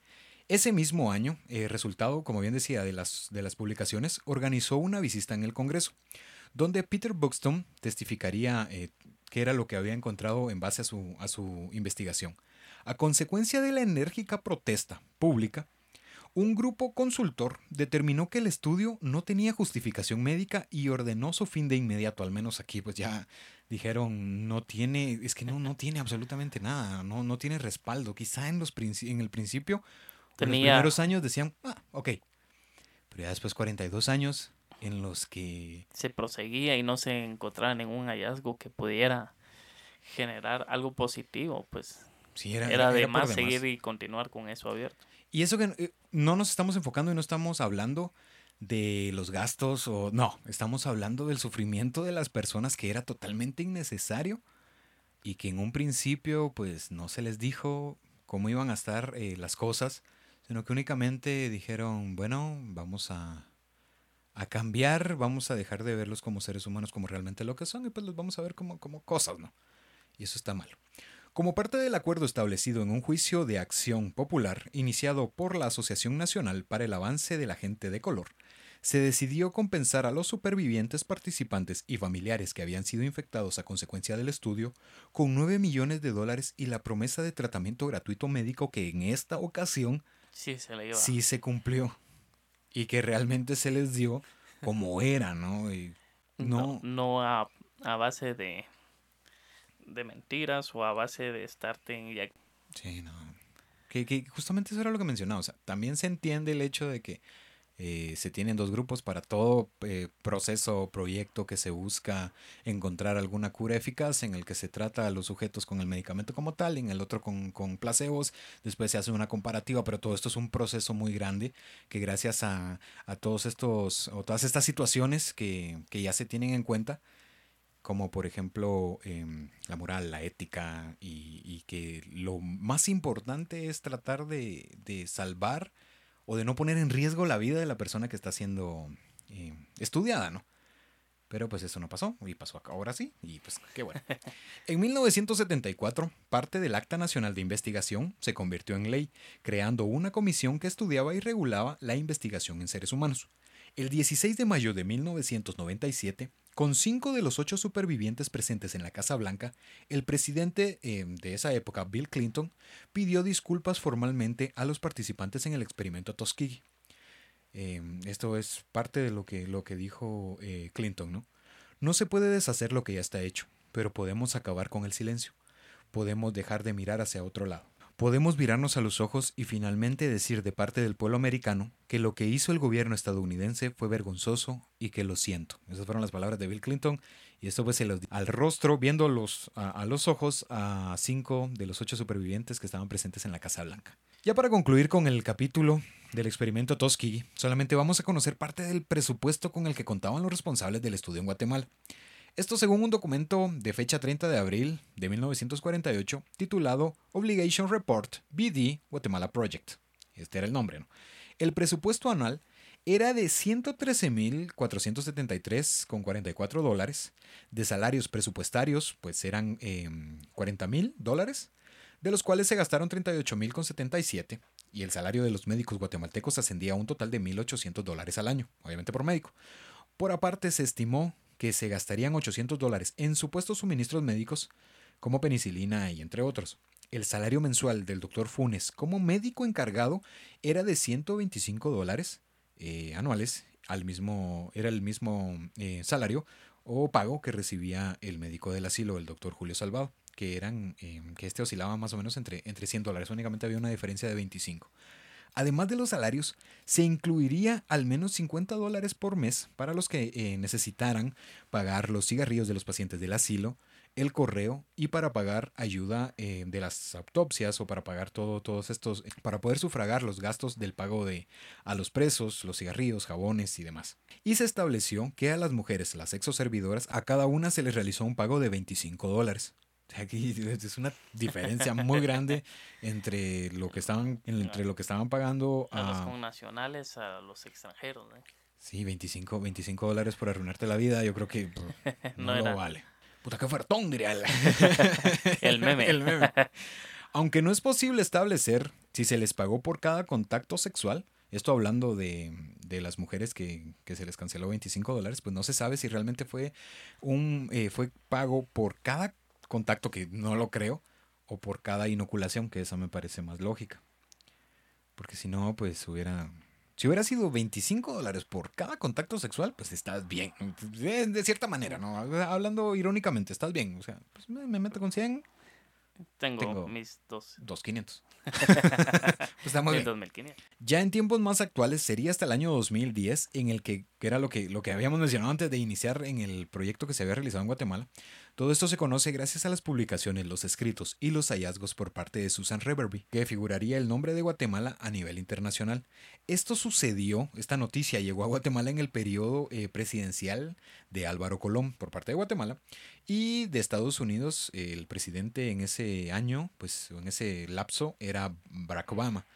ese mismo año, eh, resultado, como bien decía, de las, de las publicaciones, organizó una visita en el Congreso, donde Peter Buxton testificaría eh, qué era lo que había encontrado en base a su, a su investigación. A consecuencia de la enérgica protesta pública, un grupo consultor determinó que el estudio no tenía justificación médica y ordenó su fin de inmediato. Al menos aquí, pues ya dijeron, no tiene, es que no, no tiene absolutamente nada, no, no tiene respaldo. Quizá en, los en el principio, en los primeros años decían, ah, ok. Pero ya después 42 años en los que Se proseguía y no se encontraba ningún hallazgo que pudiera generar algo positivo, pues sí, era, era, de más seguir y continuar con eso abierto. Y eso que eh, no nos estamos enfocando y no estamos hablando de los gastos o no, estamos hablando del sufrimiento de las personas que era totalmente innecesario y que en un principio pues no se les dijo cómo iban a estar eh, las cosas, sino que únicamente dijeron, bueno, vamos a, a cambiar, vamos a dejar de verlos como seres humanos como realmente lo que son y pues los vamos a ver como, como cosas, ¿no? Y eso está malo. Como parte del acuerdo establecido en un juicio de acción popular iniciado por la Asociación Nacional para el Avance de la Gente de Color, se decidió compensar a los supervivientes participantes y familiares que habían sido infectados a consecuencia del estudio con 9 millones de dólares y la promesa de tratamiento gratuito médico que en esta ocasión Sí, se le iba. sí se cumplió y que realmente se les dio como era, ¿no? Y no, no, no a, a base de, de mentiras o a base de estarte inyec- Sí, no. Que, que justamente eso era lo que mencionaba. O sea, también se entiende el hecho de que eh, se tienen dos grupos para todo eh, proceso o proyecto que se busca encontrar alguna cura eficaz, en el que se trata a los sujetos con el medicamento como tal, en el otro con, con placebos. Después se hace una comparativa, pero todo esto es un proceso muy grande que gracias a, a todos estos o todas estas situaciones que, que ya se tienen en cuenta, como por ejemplo em, la moral, la ética y, y que lo más importante es tratar de, de salvar o de no poner en riesgo la vida de la persona que está siendo eh, estudiada, ¿no? Pero pues eso no pasó y pasó acá ahora sí y pues qué bueno. En 1974, parte del Acta Nacional de Investigación se convirtió en ley, creando una comisión que estudiaba y regulaba la investigación en seres humanos. El 16 de mayo de 1997, con cinco de los ocho supervivientes presentes en la Casa Blanca, el presidente eh, de esa época, Bill Clinton, pidió disculpas formalmente a los participantes en el experimento Tuskegee. Eh, esto es parte de lo que, lo que dijo eh, Clinton, ¿no? No se puede deshacer lo que ya está hecho, pero podemos acabar con el silencio. Podemos dejar de mirar hacia otro lado. Podemos mirarnos a los ojos y finalmente decir de parte del pueblo americano que lo que hizo el gobierno estadounidense fue vergonzoso y que lo siento. Esas fueron las palabras de Bill Clinton y esto pues se los al rostro, viendo los, a, a los ojos a cinco de los ocho supervivientes que estaban presentes en la Casa Blanca. Ya para concluir con el capítulo del experimento Tuskegee, solamente vamos a conocer parte del presupuesto con el que contaban los responsables del estudio en Guatemala. Esto según un documento de fecha 30 de abril de 1948 titulado Obligation Report BD Guatemala Project. Este era el nombre, ¿no? El presupuesto anual era de 113.473,44 dólares. De salarios presupuestarios, pues eran eh, 40.000 dólares, de los cuales se gastaron 38.077. Y el salario de los médicos guatemaltecos ascendía a un total de 1.800 dólares al año, obviamente por médico. Por aparte, se estimó que se gastarían 800 dólares en supuestos suministros médicos, como penicilina y entre otros. El salario mensual del doctor Funes como médico encargado era de 125 dólares eh, anuales, al mismo, era el mismo eh, salario o pago que recibía el médico del asilo, el doctor Julio Salvado, que eran eh, que este oscilaba más o menos entre, entre 100 dólares, únicamente había una diferencia de 25. Además de los salarios, se incluiría al menos 50 dólares por mes para los que eh, necesitaran pagar los cigarrillos de los pacientes del asilo, el correo y para pagar ayuda eh, de las autopsias o para pagar todo, todos estos, para poder sufragar los gastos del pago de a los presos, los cigarrillos, jabones y demás. Y se estableció que a las mujeres, las exoservidoras, a cada una se les realizó un pago de 25 dólares. Aquí es una diferencia muy grande entre lo que estaban, entre lo que estaban pagando A los a, connacionales, a los extranjeros. ¿eh? Sí, 25, 25 dólares por arruinarte la vida, yo creo que pues, no, No lo era. vale. Puta, qué fuertón, diría el, El meme. el meme. Aunque no es posible establecer si se les pagó por cada contacto sexual, esto hablando de, de las mujeres que, que se les canceló 25 dólares, pues no se sabe si realmente fue un eh, fue pago por cada contacto, que no lo creo, o por cada inoculación, que esa me parece más lógica. Porque si no, pues hubiera... Si hubiera sido 25 dólares por cada contacto sexual, pues estás bien. De, de cierta manera, ¿no? Hablando irónicamente, estás bien. O sea, pues me, me meto con 100, Tengo, Tengo- mis dos. 2500. pues está muy bien. 2500. Ya en tiempos más actuales sería hasta el año 2010 en el que, que era lo que, lo que habíamos mencionado antes de iniciar en el proyecto que se había realizado en Guatemala. Todo esto se conoce gracias a las publicaciones, los escritos y los hallazgos por parte de Susan Reverby, que figuraría el nombre de Guatemala a nivel internacional. Esto sucedió, esta noticia llegó a Guatemala en el periodo eh, presidencial de Álvaro Colón por parte de Guatemala y de Estados Unidos, el presidente en ese año, pues en ese lapso era Barack Obama.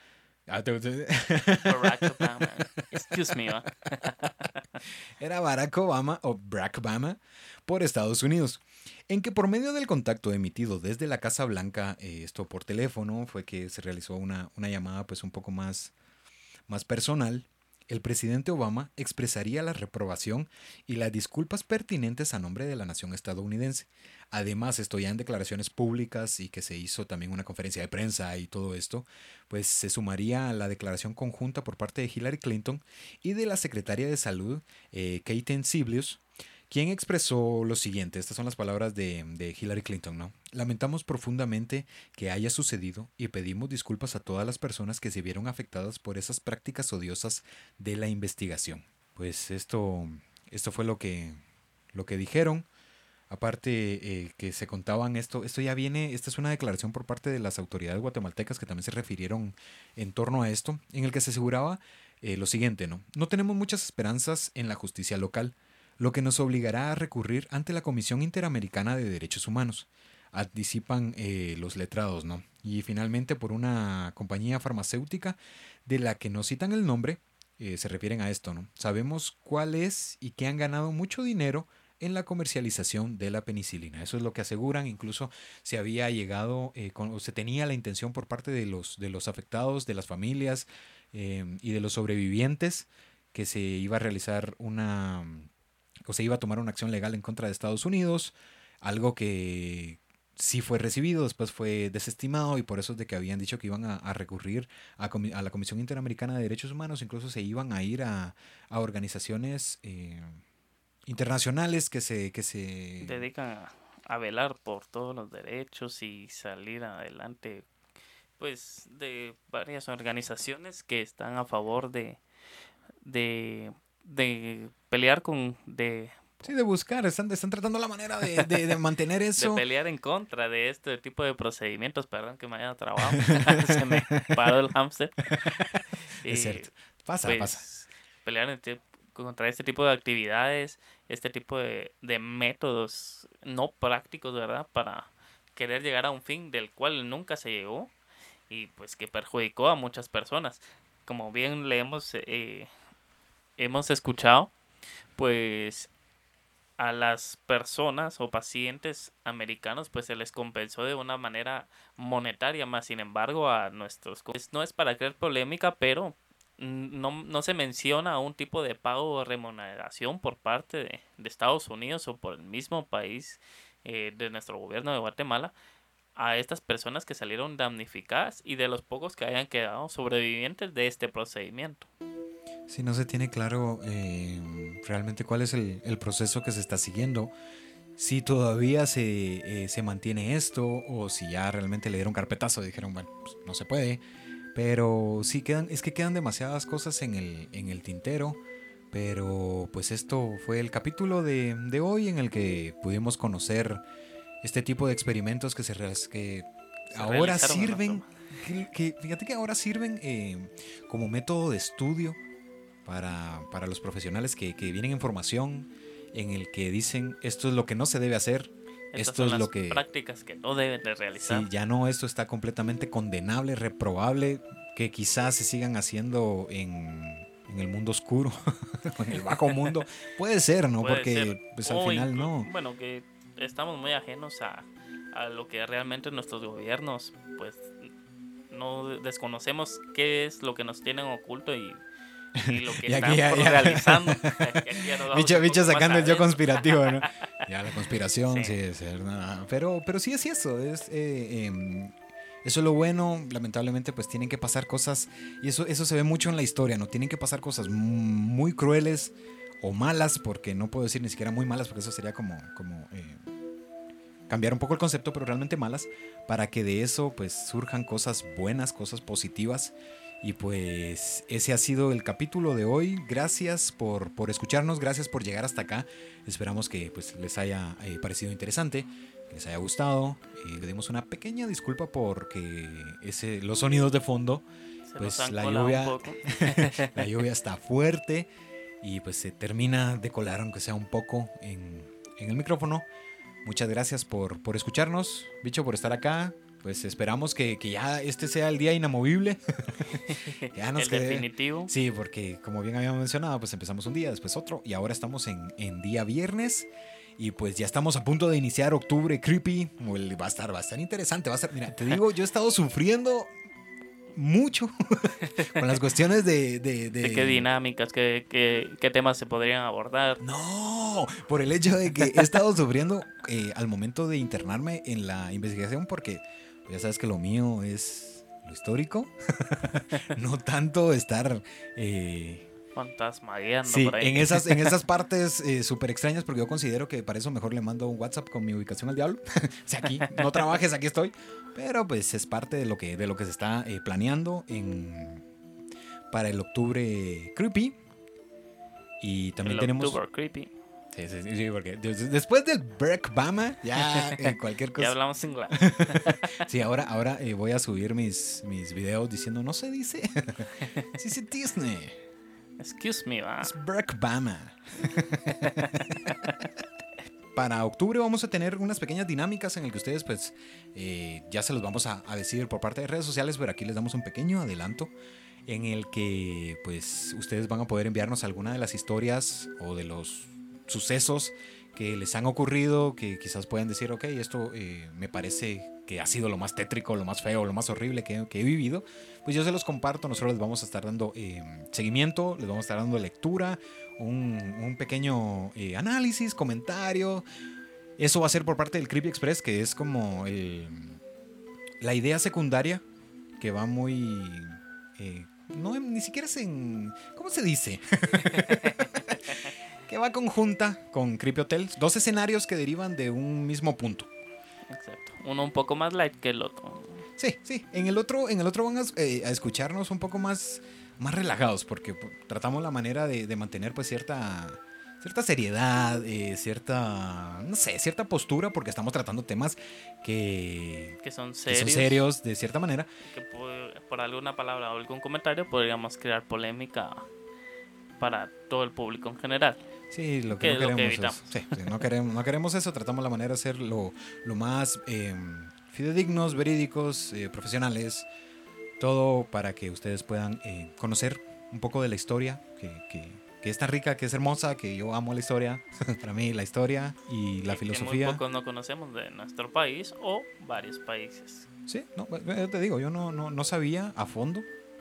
Ah, te- Barack Obama. Excuse me, ¿va? era Barack Obama o Barack Obama por Estados Unidos, en que por medio del contacto emitido desde la Casa Blanca, eh, esto por teléfono, fue que se realizó una, una llamada pues un poco más, más personal. El presidente Obama expresaría la reprobación y las disculpas pertinentes a nombre de la nación estadounidense. Además, esto ya en declaraciones públicas y que se hizo también una conferencia de prensa y todo esto, pues se sumaría a la declaración conjunta por parte de Hillary Clinton y de la secretaria de Salud, eh, Katen Siblius, quien expresó lo siguiente, estas son las palabras de, Hillary Clinton, ¿no? Lamentamos profundamente que haya sucedido y pedimos disculpas a todas las personas que se vieron afectadas por esas prácticas odiosas de la investigación. Pues esto, esto fue lo que, lo que dijeron. Aparte eh, que se contaban esto, esto ya viene, esta es una declaración por parte de las autoridades guatemaltecas que también se refirieron en torno a esto, en el que se aseguraba eh, lo siguiente, ¿no? No tenemos muchas esperanzas en la justicia local, lo que nos obligará a recurrir ante la Comisión Interamericana de Derechos Humanos. Anticipan eh, los letrados, ¿no? Y finalmente por una compañía farmacéutica de la que no citan el nombre, eh, se refieren a esto, ¿no? Sabemos cuál es y que han ganado mucho dinero en la comercialización de la penicilina. Eso es lo que aseguran. Incluso se había llegado, eh, o se tenía la intención por parte de los, de los afectados, de las familias eh, y de los sobrevivientes que se iba a realizar una, o se iba a tomar una acción legal en contra de Estados Unidos, algo que sí fue recibido, después fue desestimado y por eso es de que habían dicho que iban a, recurrir a, la Comisión Interamericana de Derechos Humanos, incluso se iban a ir a, a organizaciones eh, internacionales que se... Que se dedican a, a velar por todos los derechos y salir adelante pues de varias organizaciones que están a favor de de, de pelear con de, Sí, de buscar, están, están tratando la manera de, de- de mantener de eso. pelear en contra de este tipo de procedimientos perdón que me haya trabado se me paró el hámster Es cierto. Pasa, pues, pasa. pelear en contra este tipo de actividades, este tipo de, de métodos no prácticos, ¿verdad? Para querer llegar a un fin del cual nunca se llegó y pues que perjudicó a muchas personas. Como bien le hemos, eh, hemos escuchado, pues a las personas o pacientes americanos pues se les compensó de una manera monetaria más sin embargo a nuestros pues, no es para crear polémica pero no, no se menciona un tipo de pago o remuneración por parte de, de Estados Unidos o por el mismo país eh, de nuestro gobierno de Guatemala a estas personas que salieron damnificadas y de los pocos que hayan quedado sobrevivientes de este procedimiento. Si no se tiene claro eh, realmente cuál es el, el proceso que se está siguiendo, si todavía se, eh, se mantiene esto o si ya realmente le dieron carpetazo y dijeron, bueno, pues, no se puede, Pero sí quedan, es que quedan demasiadas cosas en el, en el tintero. Pero pues esto fue el capítulo de, de hoy en el que pudimos conocer este tipo de experimentos que se que Se ahora sirven, que- fíjate que ahora sirven eh, como método de estudio para, para los profesionales que, que vienen en formación, en el que dicen esto es lo que no se debe hacer, Estas esto son es las lo que... prácticas que no deben de realizar. Sí, ya no, esto está completamente condenable, reprobable, que quizás se sigan haciendo en, en el mundo oscuro, en el bajo mundo. Puede ser, ¿no? Puede Porque ser. pues al O final no. Bueno, que estamos muy ajenos a, a lo que realmente nuestros gobiernos, pues, no desconocemos qué es lo que nos tienen oculto y, y lo que Y aquí ya- ya. realizando. Bicho, sacando el yo conspirativo, ¿no? Ya la conspiración, sí, Sí. es nada. Pero, pero sí es eso, es eh, em, eso es lo bueno. Lamentablemente, pues tienen que pasar cosas y eso, eso se ve mucho en la historia, ¿no? Tienen que pasar cosas muy crueles o malas, porque no puedo decir ni siquiera muy malas, porque eso sería como, como eh, cambiar un poco el concepto, pero realmente malas, para que de eso pues surjan cosas buenas, cosas positivas. Y pues ese ha sido el capítulo de hoy. Gracias por, por escucharnos, gracias por llegar hasta acá. Esperamos que pues, les haya eh, parecido interesante, que les haya gustado. Eh, le dimos una pequeña disculpa porque ese, los sonidos de fondo, Se pues, la lluvia- la lluvia está fuerte y pues se termina de colar aunque sea un poco en, en el micrófono. Muchas gracias por, por escucharnos, bicho, por estar acá. Pues esperamos que, que ya este sea el día inamovible. ya nos el quede- definitivo. Sí, porque como bien habíamos mencionado, pues empezamos un día, después otro, y ahora estamos en, en día viernes. Y pues ya estamos a punto de iniciar octubre creepy. Va a estar, va a estar interesante. Va a estar, mira, te digo, yo he estado sufriendo mucho con las cuestiones de. de, de- de qué dinámicas, qué, qué, qué temas se podrían abordar. No, por el hecho de que he estado sufriendo eh, al momento de internarme en la investigación, porque ya sabes que lo mío es lo histórico, no tanto estar. eh, Fantasmagueando Sí, por ahí. en esas, en esas partes eh, súper extrañas, porque yo considero que para eso mejor le mando un WhatsApp con mi ubicación al diablo. o sea, aquí, no trabajes, aquí estoy. Pero pues es parte de lo que, de lo que se está eh, planeando en, para el octubre creepy. Y también El tenemos... October Creepy. Sí, sí, sí, sí, porque des- después del Break Bama, ya eh, cualquier Ya cosa. hablamos inglés. Sí, ahora, ahora eh, voy a subir mis, mis videos diciendo, no se dice. Se dice Disney. Excuse me, va. Es Barack Obama. Para octubre vamos a tener unas pequeñas dinámicas en el que ustedes pues eh, ya se los vamos a, a decir por parte de redes sociales, pero aquí les damos un pequeño adelanto en el que pues ustedes van a poder enviarnos alguna de las historias o de los sucesos que les han ocurrido, que quizás puedan decir, ok, esto eh, me parece que ha sido lo más tétrico, lo más feo, lo más horrible que, que he vivido, pues yo se los comparto, nosotros les vamos a estar dando eh, seguimiento, les vamos a estar dando lectura, un, un pequeño eh, análisis, comentario. Eso va a ser por parte del Creepy Express, que es como el- la idea secundaria que va muy... eh, no, ni siquiera es en... ¿Cómo se dice? que va conjunta con Creepy Hotel. Dos escenarios que derivan de un mismo punto. Exacto. Uno un poco más light que el otro. Sí, sí. En el otro, en el otro van a, eh, a escucharnos un poco más, más relajados, porque pues, tratamos la manera de, de mantener pues cierta, cierta seriedad, eh, cierta, no sé, cierta postura, porque estamos tratando temas que, Que son que serios. son serios de cierta manera. Que por, por alguna palabra o algún comentario podríamos crear polémica para todo el público en general. Sí, lo Que que no que queremos evitamos. es, sí, sí, no queremos, no queremos eso, tratamos la manera de ser lo, lo más eh, fidedignos, verídicos, eh, profesionales, todo para que ustedes puedan eh, conocer un poco de la historia, que, que- que es tan rica, que es hermosa, que yo amo la historia, para mí la historia y la que- Que filosofía. muy pocos no conocemos de nuestro país o varios países. Sí, no, pues, yo te digo, yo no, no, no sabía a fondo.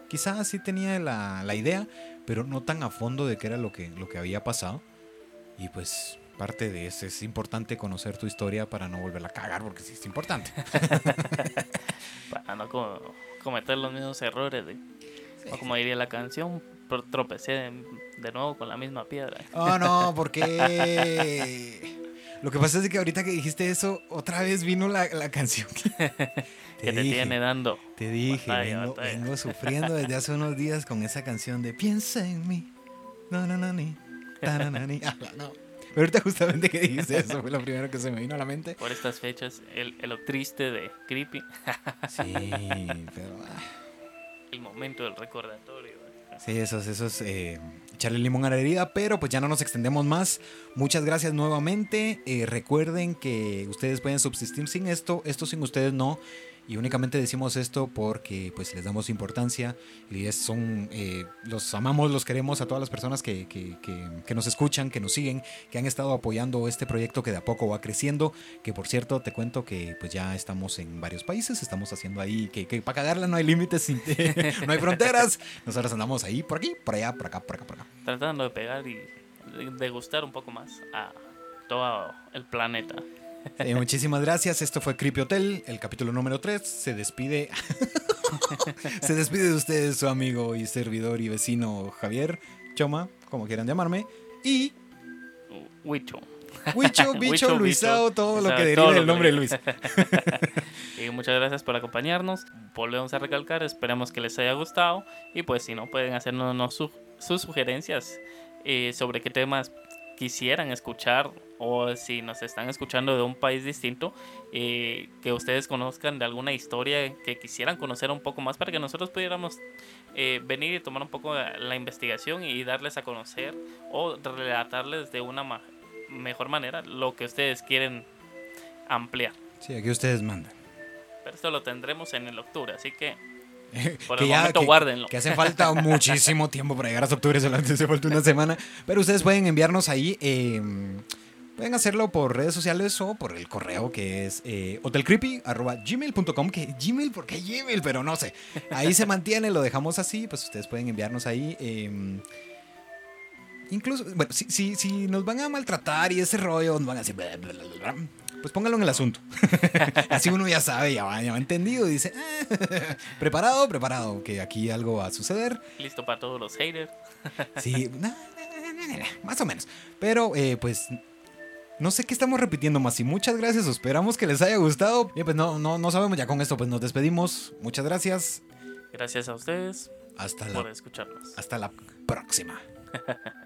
Quizás sí tenía la, la idea, pero no tan a fondo de qué era lo que, lo que había pasado. Y pues parte de eso es importante conocer tu historia para no volverla a cagar, porque sí es importante. Para no co- cometer los mismos errores. de- O como diría la canción, tropecé de, de nuevo con la misma piedra. Oh, no, ¿por qué? Lo que pasa es que ahorita que dijiste eso, otra vez vino la, la canción. que- que te dije, tiene dando. Te dije, Batalla, vengo, batalla. vengo sufriendo desde hace unos días con esa canción de Piensa en mí. No, no, no, ni. Ah, no. Pero ahorita justamente que dijiste eso fue lo primero que se me vino a la mente. Por estas fechas, el, el lo triste de Creepy, Sí, pero. ah, el momento del recordatorio. Sí, eso es, eso es eh, echarle limón a la herida, pero pues ya no nos extendemos más. Muchas gracias nuevamente. Eh, recuerden que ustedes pueden subsistir sin esto, esto sin ustedes no. Y únicamente decimos esto porque pues les damos importancia y es, son, eh, los amamos, los queremos a todas las personas que, que- que- que nos escuchan, que nos siguen, que han estado apoyando este proyecto que de a poco va creciendo. Que por cierto, te cuento que pues ya estamos en varios países, estamos haciendo ahí, que, que para cagarla no hay límites, no hay fronteras. Nosotros andamos ahí, por aquí, por allá, por acá, por acá, por acá. Tratando de pegar y de- de gustar un poco más a todo el planeta. Eh, muchísimas gracias. Esto fue Creepy Hotel, el capítulo número 3. Se despide. Se despide de ustedes su amigo y servidor y vecino Javier, Choma, como quieran llamarme. Y Huicho. Huicho, Bicho, Luisao, todo lo que deriva del nombre de. Luis. Y muchas gracias por acompañarnos. Volvemos a recalcar, esperemos que les haya gustado. Y pues si no, pueden hacernos su- sus sugerencias eh, sobre qué temas quisieran escuchar o si nos están escuchando de un país distinto, eh, que ustedes conozcan de alguna historia que quisieran conocer un poco más para que nosotros pudiéramos eh, venir y tomar un poco la, investigación y darles a conocer o relatarles de una ma- mejor manera lo que ustedes quieren ampliar. Sí, aquí ustedes mandan. Pero esto lo tendremos en el octubre, así que por Que el ya- momento que- guárdenlo. Que hace falta muchísimo tiempo para llegar hasta octubre, solamente hace falta una semana. Pero ustedes pueden enviarnos ahí. eh, pueden hacerlo por redes sociales o por el correo que es eh, hotelcreepy.gmail.com. Que Gmail, ¿por qué Gmail? Pero no sé. Ahí se mantiene, lo dejamos así. Pues ustedes pueden enviarnos ahí. eh, incluso, bueno, si, si, si nos van a maltratar y ese rollo, nos van a decir. bla, bla, bla, bla, Pues póngalo en el asunto. Así uno ya sabe, ya va, ya va entendido y dice, "Ah, preparado, preparado, que aquí algo va a suceder. Listo para todos los haters. Sí, na, na, na, más o menos. Pero, eh, pues, no sé qué estamos repitiendo más. Y muchas gracias, esperamos que les haya gustado. Bien, pues no, no, no sabemos ya con esto, pues nos despedimos. Muchas gracias. Gracias a ustedes Hasta por la, escucharnos. hasta la próxima.